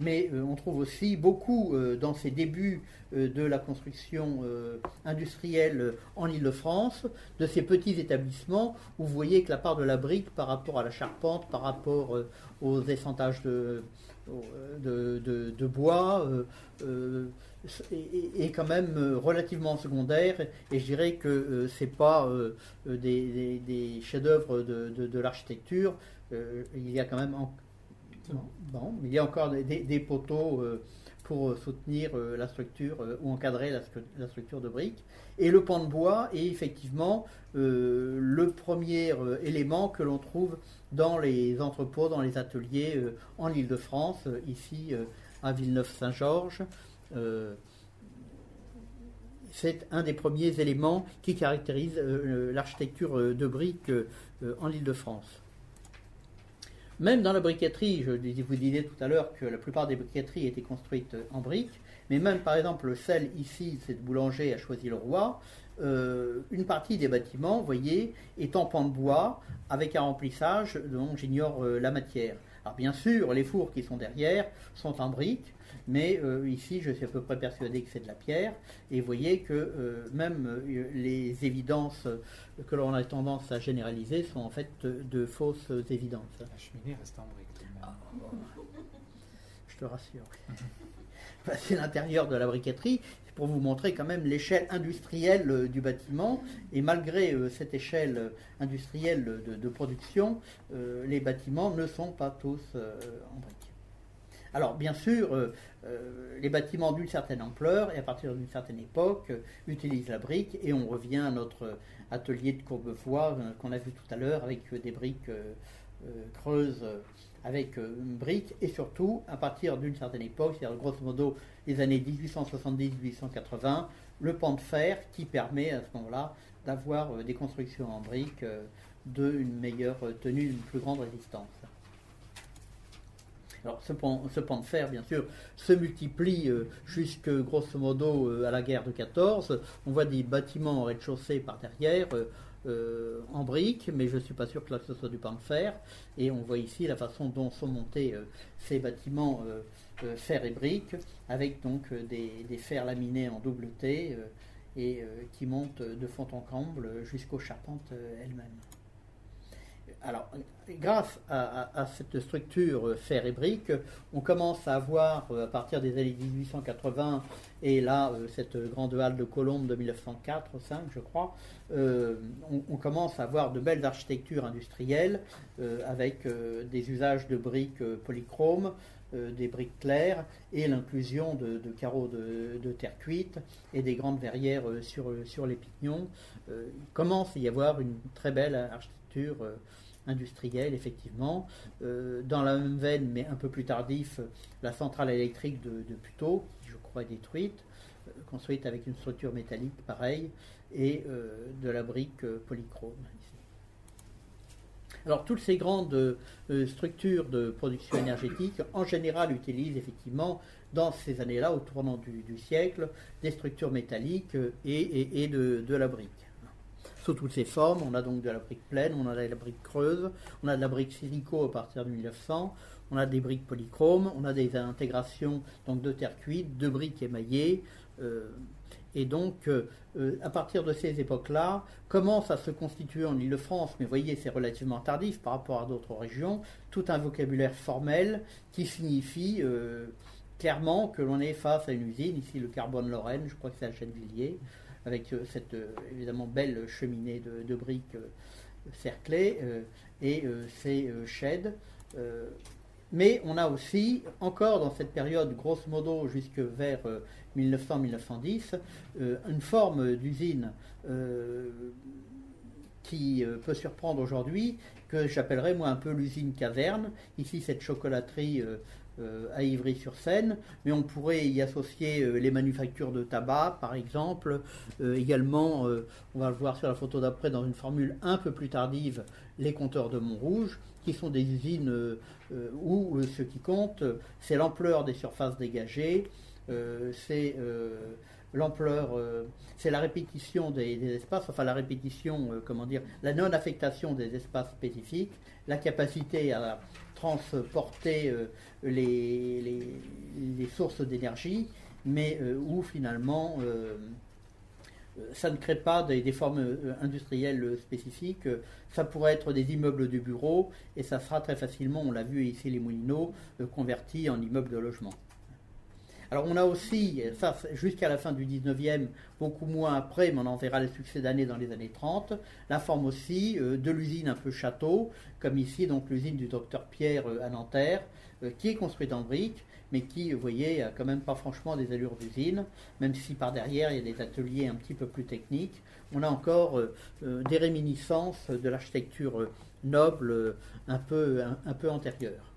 Mais on trouve aussi beaucoup dans ces débuts de la construction industrielle en Ile-de-France, de ces petits établissements où vous voyez que la part de la brique par rapport à la charpente, par rapport aux essantages de, de, bois, est, quand même relativement secondaire et je dirais que ce n'est pas des, chefs-d'œuvre de, l'architecture. il y a quand même Bon, il y a encore des, poteaux euh, pour soutenir euh, la structure euh, ou encadrer la, structure de briques. Et le pan de bois est effectivement le premier élément que l'on trouve dans les entrepôts, dans les ateliers en Ile-de-France, ici à Villeneuve-Saint-Georges. c'est un des premiers éléments qui caractérise l'architecture de briques en Ile-de-France. Même dans la briqueterie, je vous disais tout à l'heure que la plupart des briqueteries étaient construites en briques, mais même par exemple le sel ici, cette boulanger a choisi le roi, euh, une partie des bâtiments, vous voyez, est en pan de bois avec un remplissage dont j'ignore euh, la matière. Alors bien sûr, les fours qui sont derrière sont en briques, mais euh, ici, je suis à peu près persuadé que c'est de la pierre. Et vous voyez que euh, même les évidences que l'on a tendance à généraliser sont en fait de, fausses évidences. La cheminée reste en brique. Ah, je te rassure. c'est l'intérieur de la briqueterie pour vous montrer quand même l'échelle industrielle du bâtiment. Et malgré cette échelle industrielle de, production, les bâtiments ne sont pas tous en briques. Alors bien sûr, euh, euh, les bâtiments d'une certaine ampleur et à partir d'une certaine époque euh, utilisent la brique et on revient à notre atelier de Courbevoie qu'on a vu tout à l'heure avec des briques creuses avec une brique et surtout à partir d'une certaine époque, c'est-à-dire grosso modo les années 1870-1880, le pan de fer qui permet à ce moment-là d'avoir des constructions en briques d'une meilleure tenue, d'une plus grande résistance. Alors ce pan, de fer, bien sûr, se multiplie euh, jusque grosso modo euh, à la guerre de 14. On voit des bâtiments en rez-de-chaussée par derrière, euh, en briques, mais je ne suis pas sûr que là ce soit du pan de fer. Et on voit ici la façon dont sont montés ces bâtiments fer et briques, avec donc des, des, fers laminés en double T et qui montent de fond en comble jusqu'aux charpentes elles-mêmes. Alors, grâce à, cette structure fer et brique, on commence à avoir, euh, à partir des années 1880, et là, euh, cette grande halle de Colombe de 1904-5, je crois, euh, on, commence à avoir de belles architectures industrielles avec des usages de briques polychromes, des briques claires et l'inclusion de, carreaux de, terre cuite et des grandes verrières sur, sur les pignons. il commence à y avoir une très belle architecture industrielle, effectivement. Euh, dans la même veine, mais un peu plus tardif, la centrale électrique de, de Puteaux, qui je crois est détruite, euh, construite avec une structure métallique pareille, et euh, de la brique polychrome. Alors, toutes ces grandes structures de production énergétique, en général, utilisent effectivement, dans ces années-là, au tournant du, siècle, des structures métalliques et, et de, de la brique sous toutes ses formes. On a donc de la brique pleine, on a de la brique creuse, on a de la brique silico à partir de 1900, on a des briques polychromes, on a des intégrations donc de terre cuite, de briques émaillées. Et donc, à partir de ces époques-là, commence à se constituer en Ile-de-France, mais voyez, c'est relativement tardif par rapport à d'autres régions, tout un vocabulaire formel qui signifie clairement que l'on est face à une usine, ici le Carbone Lorraine, je crois que c'est à Gennevilliers, avec euh, cette euh, évidemment belle cheminée de, briques euh, cerclées et ces sheds. Mais on a aussi, encore dans cette période, grosso modo jusque vers 1900-1910, une forme d'usine qui peut surprendre aujourd'hui, que j'appellerais moi un peu l'usine caverne. Ici, cette chocolaterie euh, à Ivry-sur-Seine, mais on pourrait y associer euh, les manufactures de tabac, par exemple. Euh, également, on va le voir sur la photo d'après, dans une formule un peu plus tardive, les compteurs de Montrouge, qui sont des usines où ce qui compte, c'est l'ampleur des surfaces dégagées, c'est l'ampleur, c'est la répétition des, espaces, enfin la répétition, comment dire, la non-affectation des espaces spécifiques, la capacité à transporter euh, les, les, sources d'énergie, mais euh, où finalement euh, ça ne crée pas des, formes industrielles spécifiques. Ça pourrait être des immeubles de bureaux et ça sera très facilement, on l'a vu ici les Moulineaux, convertis en immeubles de logement. Alors on a aussi, ça jusqu'à la fin du 19e, beaucoup moins après, mais on en verra les succès d'années dans les années 30, la forme aussi euh, de l'usine un peu château, comme ici donc l'usine du docteur Pierre euh, à Nanterre, euh, qui est construite en briques, mais qui, vous voyez, a quand même pas franchement des allures d'usine, même si par derrière il y a des ateliers un petit peu plus techniques. On a encore des réminiscences de l'architecture noble un peu, un peu antérieure.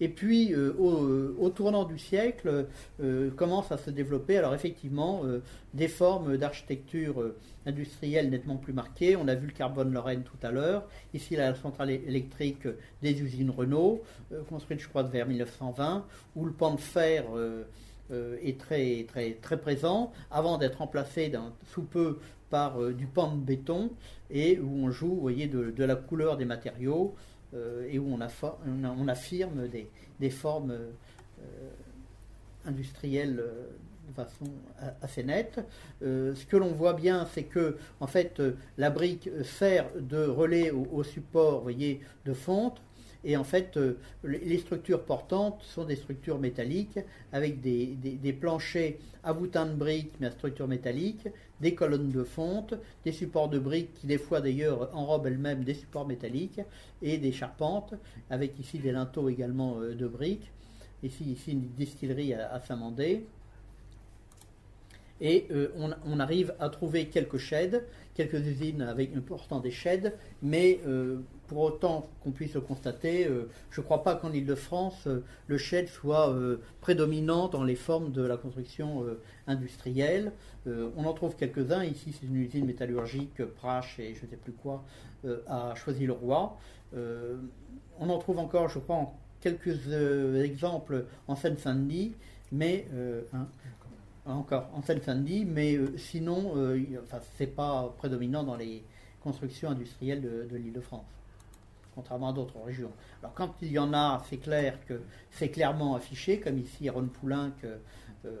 Et puis, euh, au, tournant du siècle, euh, commencent à se développer, alors effectivement, euh, des formes d'architecture industrielle nettement plus marquées. On a vu le carbone Lorraine tout à l'heure. Ici, la centrale électrique des usines Renault, construite, je crois, vers 1920, où le pan de fer est très, très, très présent, avant d'être remplacé sous peu par du pan de béton, et où on joue, vous voyez, de la couleur des matériaux. Euh, et où on, affirme des, formes euh, industrielles euh, de façon assez nette. ce que l'on voit bien, c'est que en fait, la brique sert de relais au, support, voyez, de fonte. Et en fait, les structures portantes sont des structures métalliques avec des, planchers à boutins de briques, mais à structure métallique, des colonnes de fonte, des supports de briques qui des fois d'ailleurs enrobent elles-mêmes des supports métalliques et des charpentes, avec ici des linteaux également euh, de briques. Ici, ici une distillerie à, Saint-Mandé. Et euh, on, arrive à trouver quelques sheds, quelques usines avec portant des sheds, mais euh, pour autant qu'on puisse le constater, euh, je ne crois pas qu'en Ile-de-France, euh, le shed soit euh, prédominant dans les formes de la construction industrielle. on en trouve quelques-uns. Ici, c'est une usine métallurgique, Prache et je ne sais plus quoi, à Choisy-le-Roi. on en trouve encore, je crois, quelques exemples en Seine-Saint-Denis, mais hein, encore en Seine-Saint-Denis, mais sinon, enfin, c'est pas prédominant dans les constructions industrielles de l'Île-de-France contrairement à d'autres régions. Alors quand il y en a, c'est clair que c'est clairement affiché, comme ici à Ron Poulenc euh,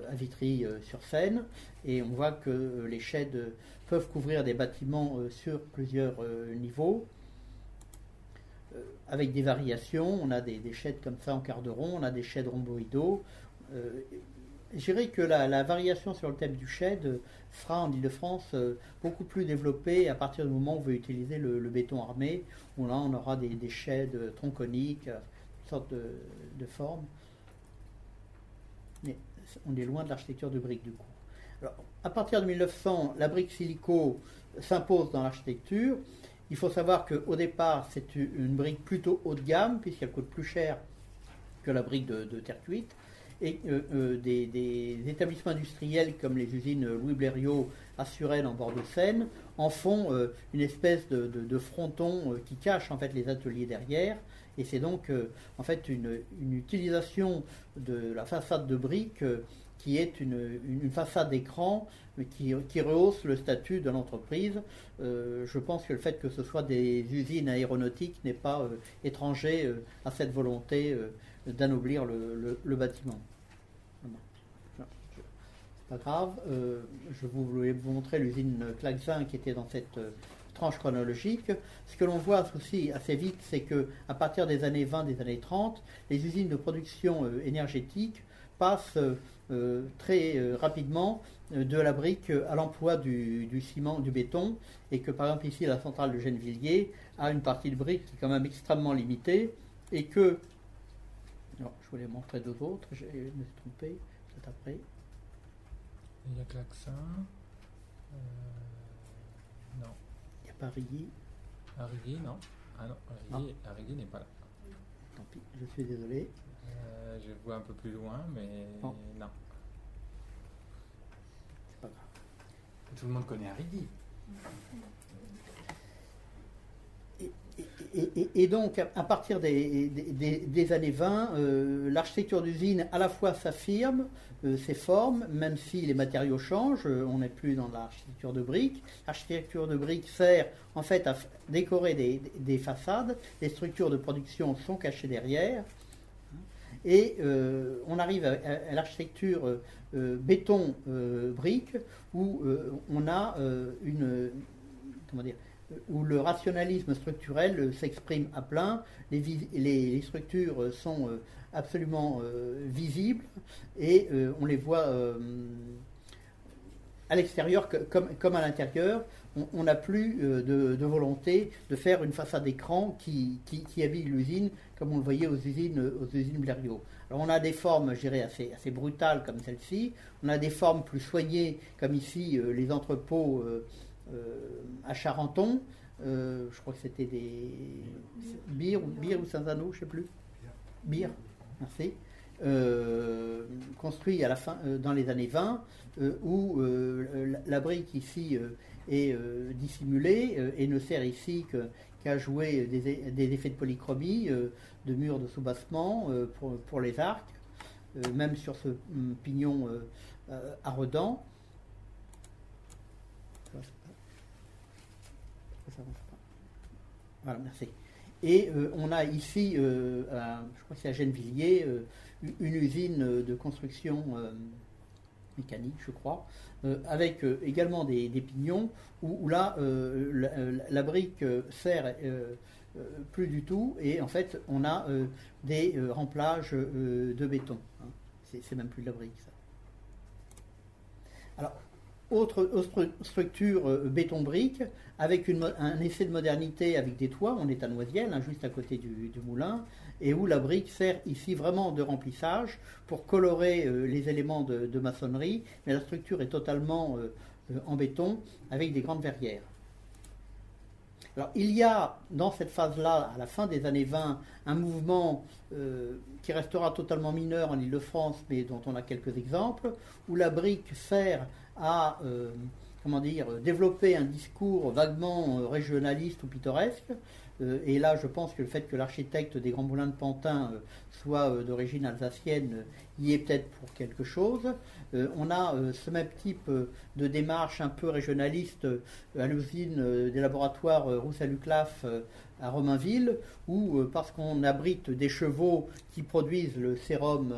à Vitry-sur-Seine, et on voit que euh, les sheds peuvent couvrir des bâtiments euh, sur plusieurs niveaux, avec des variations. On a des, des, comme ça en quart de rond, on a des sheds rhomboïdaux. Je dirais que la, variation sur le thème du shed sera en Ile-de-France beaucoup plus développée à partir du moment où on veut utiliser le béton armé où là on aura des, des de tronconiques, euh, toutes sortes de, formes. Mais on est loin de l'architecture de brique du coup. Alors, à partir de 1900, la brique silico s'impose dans l'architecture. Il faut savoir qu'au départ, c'est une brique plutôt haut de gamme, puisqu'elle coûte plus cher que la brique de, terre cuite. Et euh, euh, des, établissements industriels comme les usines Louis Blériot à Suresnes en bord de Seine, en font une espèce de, fronton qui cache en fait les ateliers derrière. Et c'est donc en fait une, utilisation de la façade de briques qui est une, façade d'écran qui, rehausse le statut de l'entreprise. je pense que le fait que ce soit des usines aéronautiques n'est pas étranger à cette volonté d'anoblir le, bâtiment. C'est pas grave. Euh, je voulais vous montrer l'usine Claxin qui était dans cette euh, tranche chronologique. Ce que l'on voit aussi assez vite, c'est que à partir des années 20, des années 30, les usines de production euh, énergétique passent très rapidement de la brique à l'emploi du, du, ciment, du béton, et que par exemple ici la centrale de Gennevilliers a une partie de brique qui est quand même extrêmement limitée, et que non, je voulais montrer deux autres, je me suis trompé, c'est après. Il y a Klaxin. Euh, non. Il n'y a pas Rigui. Rigui, non. Ah non, Rigui, n'est pas là. Tant pis, je suis désolé. Euh, je vois un peu plus loin, mais non. C'est pas grave. Tout le monde connaît Rigui. Et, donc, à partir des, années 20, euh, l'architecture d'usine à la fois s'affirme, euh, même si les matériaux changent, euh, on n'est plus dans l'architecture de briques. L'architecture de briques sert en fait à décorer des, façades, les structures de production sont cachées derrière, et on arrive à, l'architecture béton-brique où on a une. Comment dire où le rationalisme structurel s'exprime à plein, les, structures sont euh, absolument euh, visibles et euh, on les voit à l'extérieur comme, à l'intérieur. On n'a plus de, volonté de faire une façade d'écran qui, habille l'usine comme on le voyait aux usines, aux Blériot. Alors on a des formes, je dirais, assez brutales comme celle-ci. On a des formes plus soignées comme ici les entrepôts à Charenton. Euh, je crois que c'était des Bire ou, ou Saint-Zano, je ne sais plus. Bire, merci. Euh, construit à la fin, euh, dans les années 20, où la brique ici est dissimulée et ne sert ici qu'à jouer des, effets de polychromie, de murs de soubassement pour, pour, les arcs, même sur ce hum, pignon à. Voilà, merci. Et euh, on a ici, euh, je crois que c'est à Gennevilliers, euh, une usine de construction mécanique, je crois, avec également des, pignons, où, là, la, brique sert plus du tout, et en fait, on a des remplages de béton. Hein. C'est même plus de la brique, ça. Alors, autre, structure euh, béton-brique, avec un effet de modernité avec des toits, on est à Noisiel, hein, juste à côté du, moulin, et où la brique sert ici vraiment de remplissage pour colorer euh, les éléments de, maçonnerie, mais la structure est totalement euh, en béton avec des grandes verrières. Alors, il y a dans cette phase-là, à la fin des années 20, un mouvement qui restera totalement mineur en Ile-de-France, mais dont on a quelques exemples, où la brique sert à euh, comment dire, développer un discours vaguement euh, régionaliste ou pittoresque. Euh, et là, je pense que le fait que l'architecte des Grands Moulins de Pantin soit d'origine alsacienne y est peut-être pour quelque chose. on a ce même type de démarche un peu régionaliste à l'usine des laboratoires Rousseau-Luclaf à Romainville, où parce qu'on abrite des chevaux qui produisent le sérum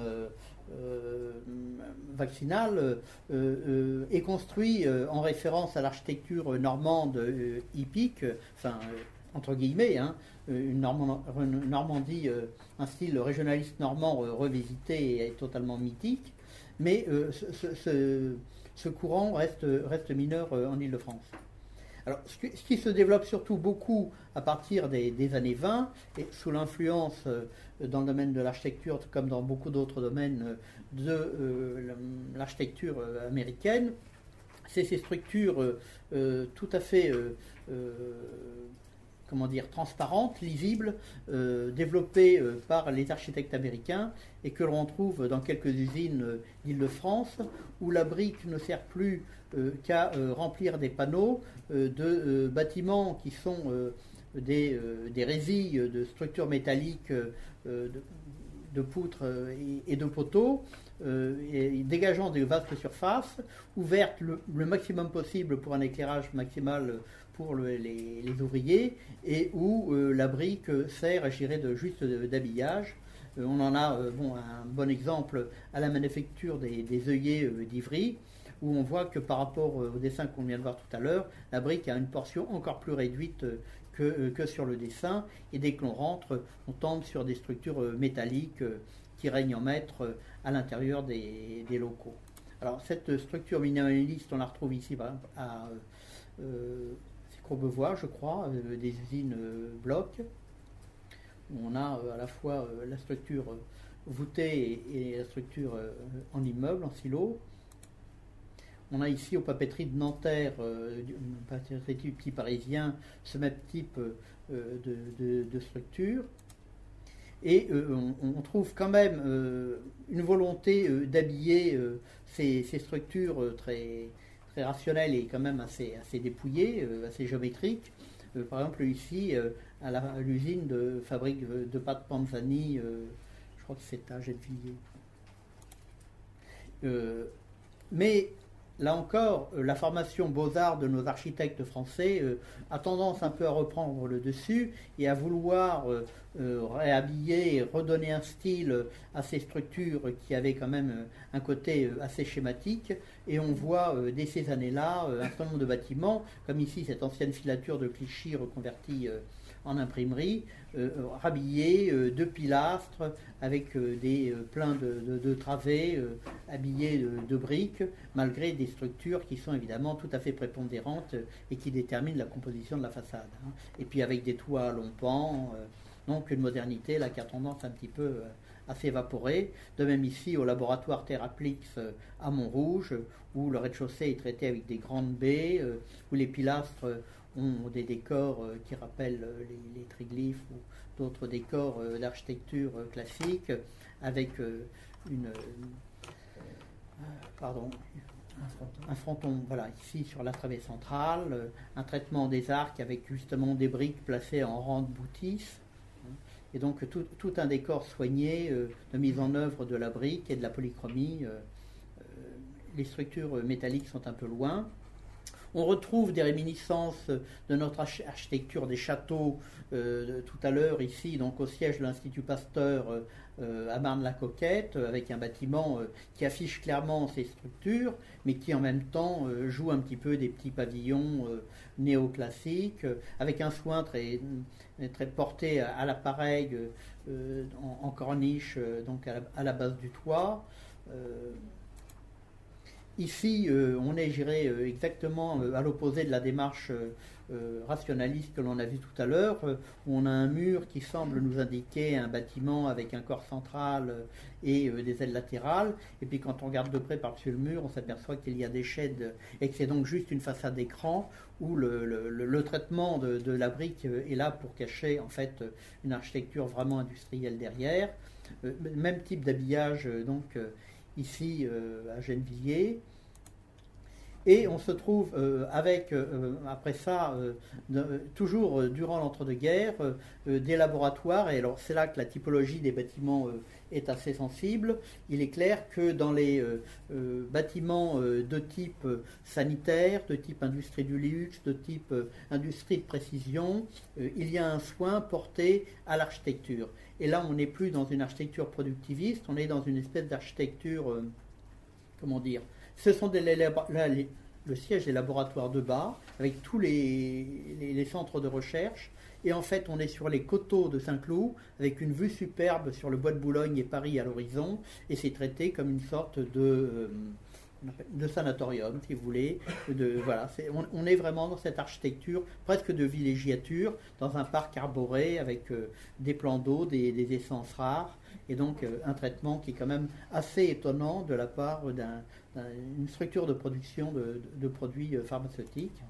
euh, vaccinal euh, euh, est construit en référence à l'architecture normande hippique, enfin entre guillemets, hein, une Normandie, un style régionaliste normand revisité et totalement mythique, mais ce, courant reste, reste mineur en Ile-de-France. Ce, qui se développe surtout beaucoup à partir des, années 20, et sous l'influence euh, dans le domaine de l'architecture, comme dans beaucoup d'autres domaines euh, de euh, l'architecture américaine, c'est ces structures tout à fait comment dire, transparente, par les architectes américains et que l'on trouve dans quelques usines d'Île-de-France, où la brique ne sert plus qu'à remplir des panneaux de bâtiments qui sont des, des résilles de structures métalliques de, poutres et de poteaux euh, dégageant des vastes surfaces, ouvertes le, maximum possible pour un éclairage maximal pour les, ouvriers, et où euh, la brique sert, à de juste d'habillage. Euh, on en a un bon exemple à la manufacture des, œillets d'Ivry, où on voit que par rapport au dessin qu'on vient de voir tout à l'heure, la brique a une portion encore plus réduite que, que, sur le dessin, et dès que l'on rentre, on tombe sur des structures métalliques qui règnent en maître à l'intérieur des, locaux. Alors cette structure minimaliste, on la retrouve ici à euh, Courbevoie, je crois, euh, des usines euh, blocs. On a euh, à la fois la structure voûtée et, la structure en immeuble, en silo. On a ici aux papeteries de Nanterre, papeterie petit parisien, ce même type de structure. Et euh, on, trouve quand même euh, une volonté euh, d'habiller ces, structures très, rationnelles et quand même assez, dépouillées, assez géométriques. par exemple, ici, à l'usine de fabrique de pâtes Panzani, je crois que c'est à Gennevilliers. mais là encore, euh, la formation beaux-arts de nos architectes français euh, a tendance un peu à reprendre le dessus et à vouloir euh, réhabiller redonner un style à ces structures qui avaient quand même un côté assez schématique. Et on voit dès ces années-là un certain nombre de bâtiments, comme ici cette ancienne filature de Clichy reconvertie en imprimerie, euh, rhabillé euh, de pilastres avec euh, des pleins de, travées habillés de, briques, malgré des structures qui sont évidemment tout à fait prépondérantes et qui déterminent la composition de la façade. Hein. Et puis avec des toits à long pan, donc une modernité là qui a tendance un petit peu à s'évaporer. De même ici au laboratoire Theraplix à Montrouge, où le rez-de-chaussée est traité avec des grandes baies, où les pilastres ont des décors euh, qui rappellent euh, les, triglyphes ou d'autres décors euh, d'architecture classique, avec une, pardon, un fronton. voilà, ici sur la travée centrale, un traitement des arcs avec justement des briques placées en rang de boutis, et donc tout, un décor soigné de mise en œuvre de la brique et de la polychromie. les structures métalliques sont un peu loin. On retrouve des réminiscences de notre architecture des châteaux euh, tout à l'heure ici, donc au siège de l'Institut Pasteur euh, à Marne-la-Coquette, avec un bâtiment euh, qui affiche clairement ses structures, mais qui en même temps joue un petit peu des petits pavillons néoclassiques, avec un soin très, très porté à, l'appareil en, corniche, donc à la, base du toit. Ici, euh, on est, j'irai, euh, exactement euh, à l'opposé de la démarche rationaliste que l'on a vu tout à l'heure, où on a un mur qui semble nous indiquer un bâtiment avec un corps central et des ailes latérales. Et puis quand on regarde de près par-dessus le mur, on s'aperçoit qu'il y a des sheds et que c'est donc juste une façade d'écran où le, traitement de, la brique est là pour cacher en fait une architecture vraiment industrielle derrière. même type d'habillage donc ici à Gennevilliers. Et on se trouve euh, avec, euh, après ça, euh, toujours durant l'entre-deux-guerres, des laboratoires. Et alors c'est là que la typologie des bâtiments est assez sensible. Il est clair que dans les bâtiments de type sanitaire, de type industrie du luxe, de type industrie de précision, il y a un soin porté à l'architecture. Et là, on n'est plus dans une architecture productiviste, on est dans une espèce d'architecture, comment dire, ce sont le siège des laboratoires de bas, avec tous les, centres de recherche. Et en fait, on est sur les coteaux de Saint-Cloud, avec une vue superbe sur le bois de Boulogne et Paris à l'horizon. Et c'est traité comme une sorte de, euh, sanatorium, si vous voulez. On, est vraiment dans cette architecture presque de villégiature, dans un parc arboré avec euh, des plans d'eau, des, essences rares et donc euh, un traitement qui est quand même assez étonnant de la part d'une structure de production de, produits euh, pharmaceutiques.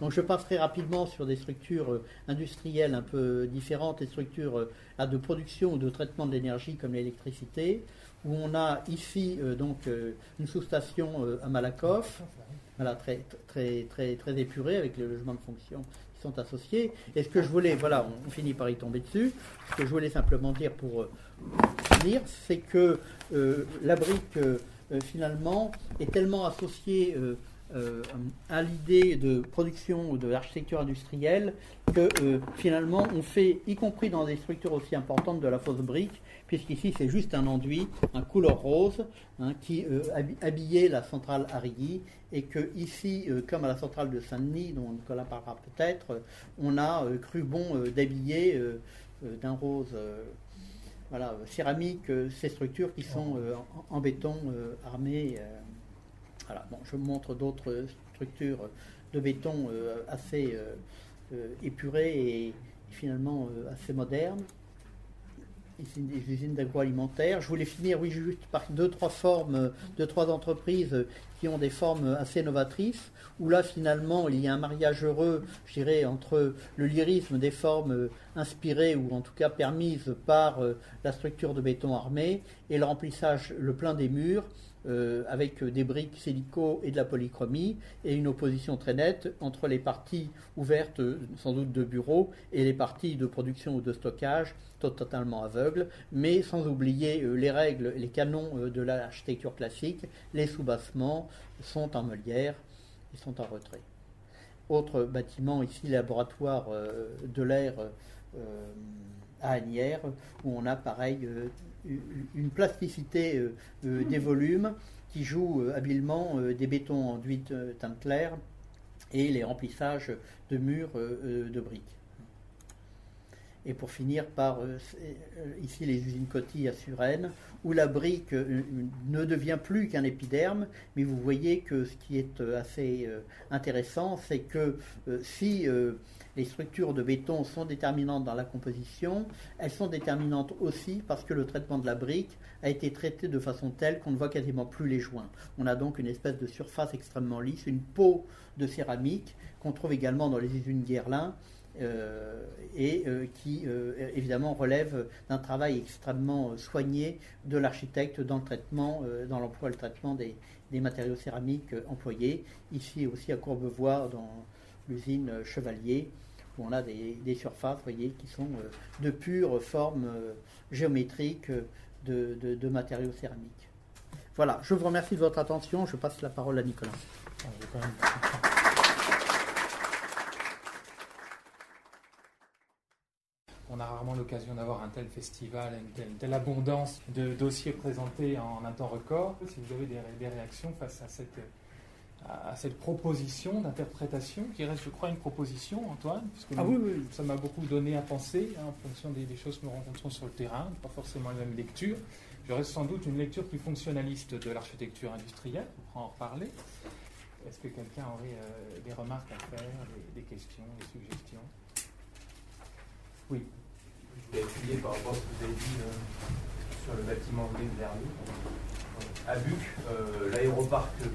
Donc je passerai rapidement sur des structures euh, industrielles un peu différentes, des structures euh, de production ou de traitement de l'énergie comme l'électricité, où on a ici euh, donc une sous-station à Malakoff, voilà, très, très, très, très épurée avec les logements de fonction qui sont associés. Et ce que je voulais, voilà, on, finit par y tomber dessus, ce que je voulais simplement dire pour finir, c'est que la brique finalement est tellement associée euh, à l'idée de production ou de l'architecture industrielle que euh, finalement on fait, y compris dans des structures aussi importantes de la fausse brique, puisqu'ici c'est juste un enduit, un couleur rose, hein, qui euh, habillait la centrale Arrigui, et que ici, comme à la centrale de Saint-Denis, dont Nicolas parlera peut-être, on a cru bon d'habiller d'un rose voilà, céramique ces structures qui sont en, en, béton armé. Voilà. Bon, je montre d'autres structures de béton euh, assez euh, euh, épurées et finalement assez modernes. Des usines d'agroalimentaire. Je voulais finir, juste par deux, trois formes, deux, trois entreprises qui ont des formes assez novatrices, où là, finalement, il y a un mariage heureux, je dirais, entre le lyrisme des formes inspirées ou en tout cas permises par la structure de béton armé et le remplissage, le plein des murs, euh, avec des briques silico et de la polychromie, et une opposition très nette entre les parties ouvertes, sans doute de bureaux, et les parties de production ou de stockage, totalement aveugles, mais sans oublier euh, les règles, les canons euh, de l'architecture classique, les soubassements sont en meulière, ils sont en retrait. Autre bâtiment ici, laboratoire de l'air à Agnières, où on a pareil une plasticité euh, euh, des volumes qui joue euh, habilement des bétons enduits teinte claire et les remplissages de murs de briques. Et pour finir par ici les usines Coty à Suresnes, où la brique ne devient plus qu'un épiderme, mais vous voyez que ce qui est assez intéressant, c'est que si les structures de béton sont déterminantes dans la composition, elles sont déterminantes aussi parce que le traitement de la brique a été traité de façon telle qu'on ne voit quasiment plus les joints. On a donc une espèce de surface extrêmement lisse, une peau de céramique qu'on trouve également dans les usines Guerlain euh, et euh, qui euh, évidemment relève d'un travail extrêmement soigné de l'architecte dans le traitement, dans l'emploi et le traitement des, des matériaux céramiques employés. Ici aussi à Courbevoie, dans l'usine Chevalier, on a des, surfaces voyez, qui sont euh, de pure forme euh, géométrique euh, de, matériaux céramiques. Voilà, je vous remercie de votre attention. Je passe la parole à Nicolas. On a rarement l'occasion d'avoir un tel festival, une telle, abondance de dossiers présentés en un temps record. Si vous avez des réactions face à cette à, cette proposition d'interprétation, qui reste, je crois, une proposition, Antoine, puisque ah oui, oui. ça m'a beaucoup donné à penser hein, en fonction des, choses que nous rencontrons sur le terrain, pas forcément la même lecture. Je reste sans doute une lecture plus fonctionnaliste de l'architecture industrielle, on pourra en reparler. Est-ce que quelqu'un aurait euh, des remarques à faire, des, questions, des suggestions? Oui. Je voulais appuyer par rapport à ce que vous avez dit euh, sur le bâtiment de Blériot. À Buc, euh, l'aéroparc euh,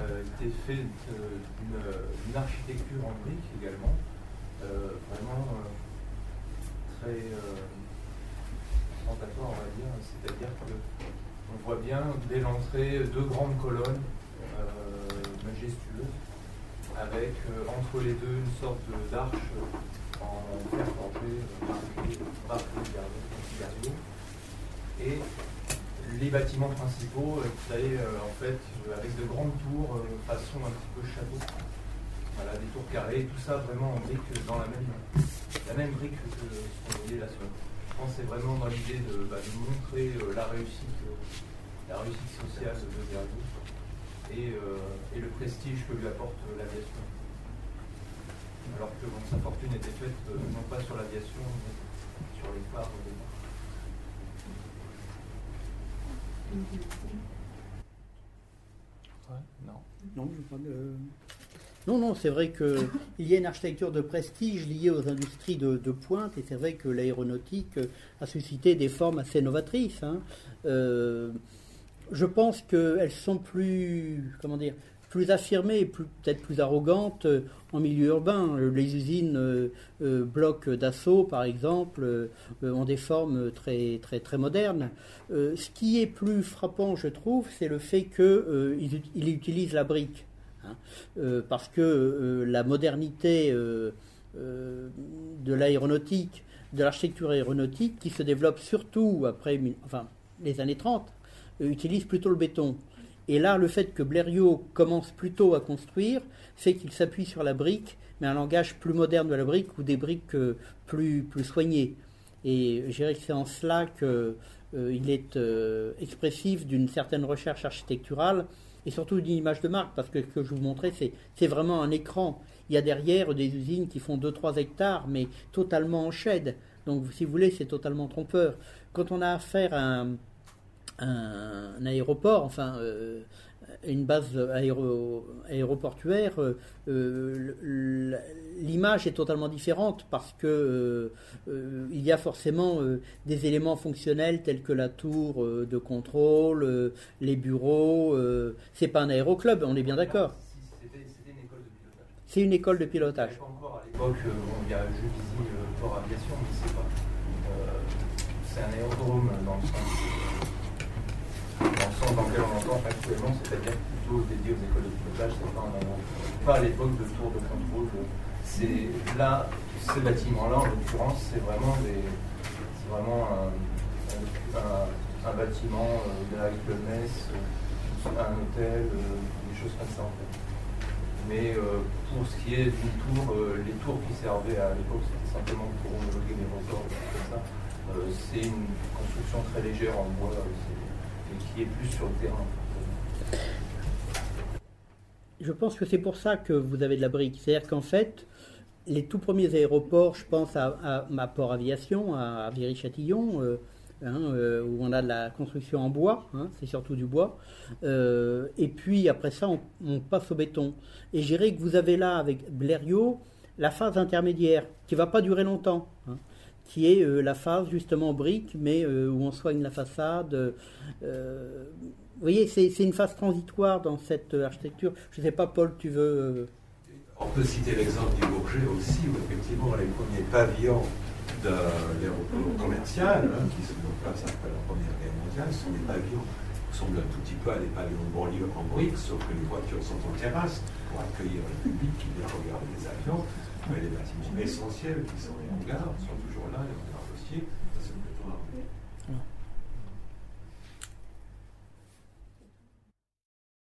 était fait d'une architecture en briques également, euh, vraiment euh, très tentatoire, on va dire. C'est-à-dire qu'on voit bien dès l'entrée deux grandes colonnes majestueuses, avec entre les deux une sorte d'arche en fer forgé, marqué, et les bâtiments principaux, vous savez, en fait, avec de grandes tours, euh, façon un petit peu château. Voilà, des tours carrées, tout ça vraiment en brique dans la même, la même brique que ce qu'on voyait là sur. Je pense c'est vraiment dans l'idée de, bah, montrer euh, la réussite, euh, la réussite sociale de Verdi et, et, le prestige que lui apporte l'aviation. Alors que sa fortune était faite non pas sur l'aviation, mais sur les phares non. Non, non, c'est vrai qu'il y a une architecture de prestige liée aux industries de, pointe, et c'est vrai que l'aéronautique a suscité des formes assez novatrices. Hein. Euh, je pense qu'elles sont plus, comment dire, plus affirmée, peut-être plus arrogante en milieu urbain. Les usines blocs d'assaut, par exemple, ont des formes très, très, très modernes. ce qui est plus frappant, je trouve, c'est le fait qu'ils utilisent la brique. Hein. parce que la modernité de l'aéronautique, de l'architecture aéronautique, qui se développe surtout après les années 30, utilise plutôt le béton. Et là, le fait que Blériot commence plutôt à construire fait qu'il s'appuie sur la brique, mais un langage plus moderne de la brique ou des briques euh, plus, plus soignées. Et je dirais que c'est en cela qu'il euh, est euh, expressif d'une certaine recherche architecturale et surtout d'une image de marque, parce que ce que je vous montrais, c'est vraiment un écran. Il y a derrière des usines qui font 2-3 hectares, mais totalement en shed. Donc, si vous voulez, c'est totalement trompeur. Quand on a affaire à un, un, aéroport, enfin euh, une base aéroportuaire, euh, l'image est totalement différente parce que euh, il y a forcément des éléments fonctionnels tels que la tour de contrôle, les bureaux. c'est pas un aéroclub, on est bien d'accord. C'est une école de pilotage. encore à l'époque, il y a Juvisy Port Aviation, mais c'est pas. c'est un aérodrome dans le sens dans le sens dans lequel on entend actuellement, c'est-à-dire plutôt dédié aux écoles de pilotage, c'est pas, à l'époque de tour de contrôle. C'est là, ces bâtiments-là, en l'occurrence, c'est vraiment des, c'est vraiment un, bâtiment euh, avec le euh, un hôtel, euh, des choses comme ça en fait. Mais pour ce qui est d'une tour, les tours qui servaient à l'époque, c'était simplement pour homologuer les ressorts, comme ça. c'est une construction très légère en bois. Plus sur le terrain. Je pense que c'est pour ça que vous avez de la brique. C'est-à-dire qu'en fait, les tout premiers aéroports, je pense à, ma Port Aviation, à, Viry-Châtillon, euh, hein, euh, où on a de la construction en bois, hein, c'est surtout du bois. Euh, et puis après ça, on, passe au béton. Et je dirais que vous avez là, avec Blériot, la phase intermédiaire, qui ne va pas durer longtemps. Hein qui est euh, la phase justement brique, mais euh, où on soigne la façade. Euh, vous voyez, c'est une phase transitoire dans cette architecture. Je ne sais pas, Paul, tu veux... On peut citer l'exemple du Bourget aussi, où effectivement les premiers pavillons de l'aéroport commercial, hein, qui se mettent en place après la Première Guerre mondiale, sont des pavillons qui ressemblent un tout petit peu à des pavillons en briques, sauf que les voitures sont en terrasse pour accueillir le public qui vient regarder les avions. Mais les bâtiments essentiels qui sont les hangars toujours là, et on a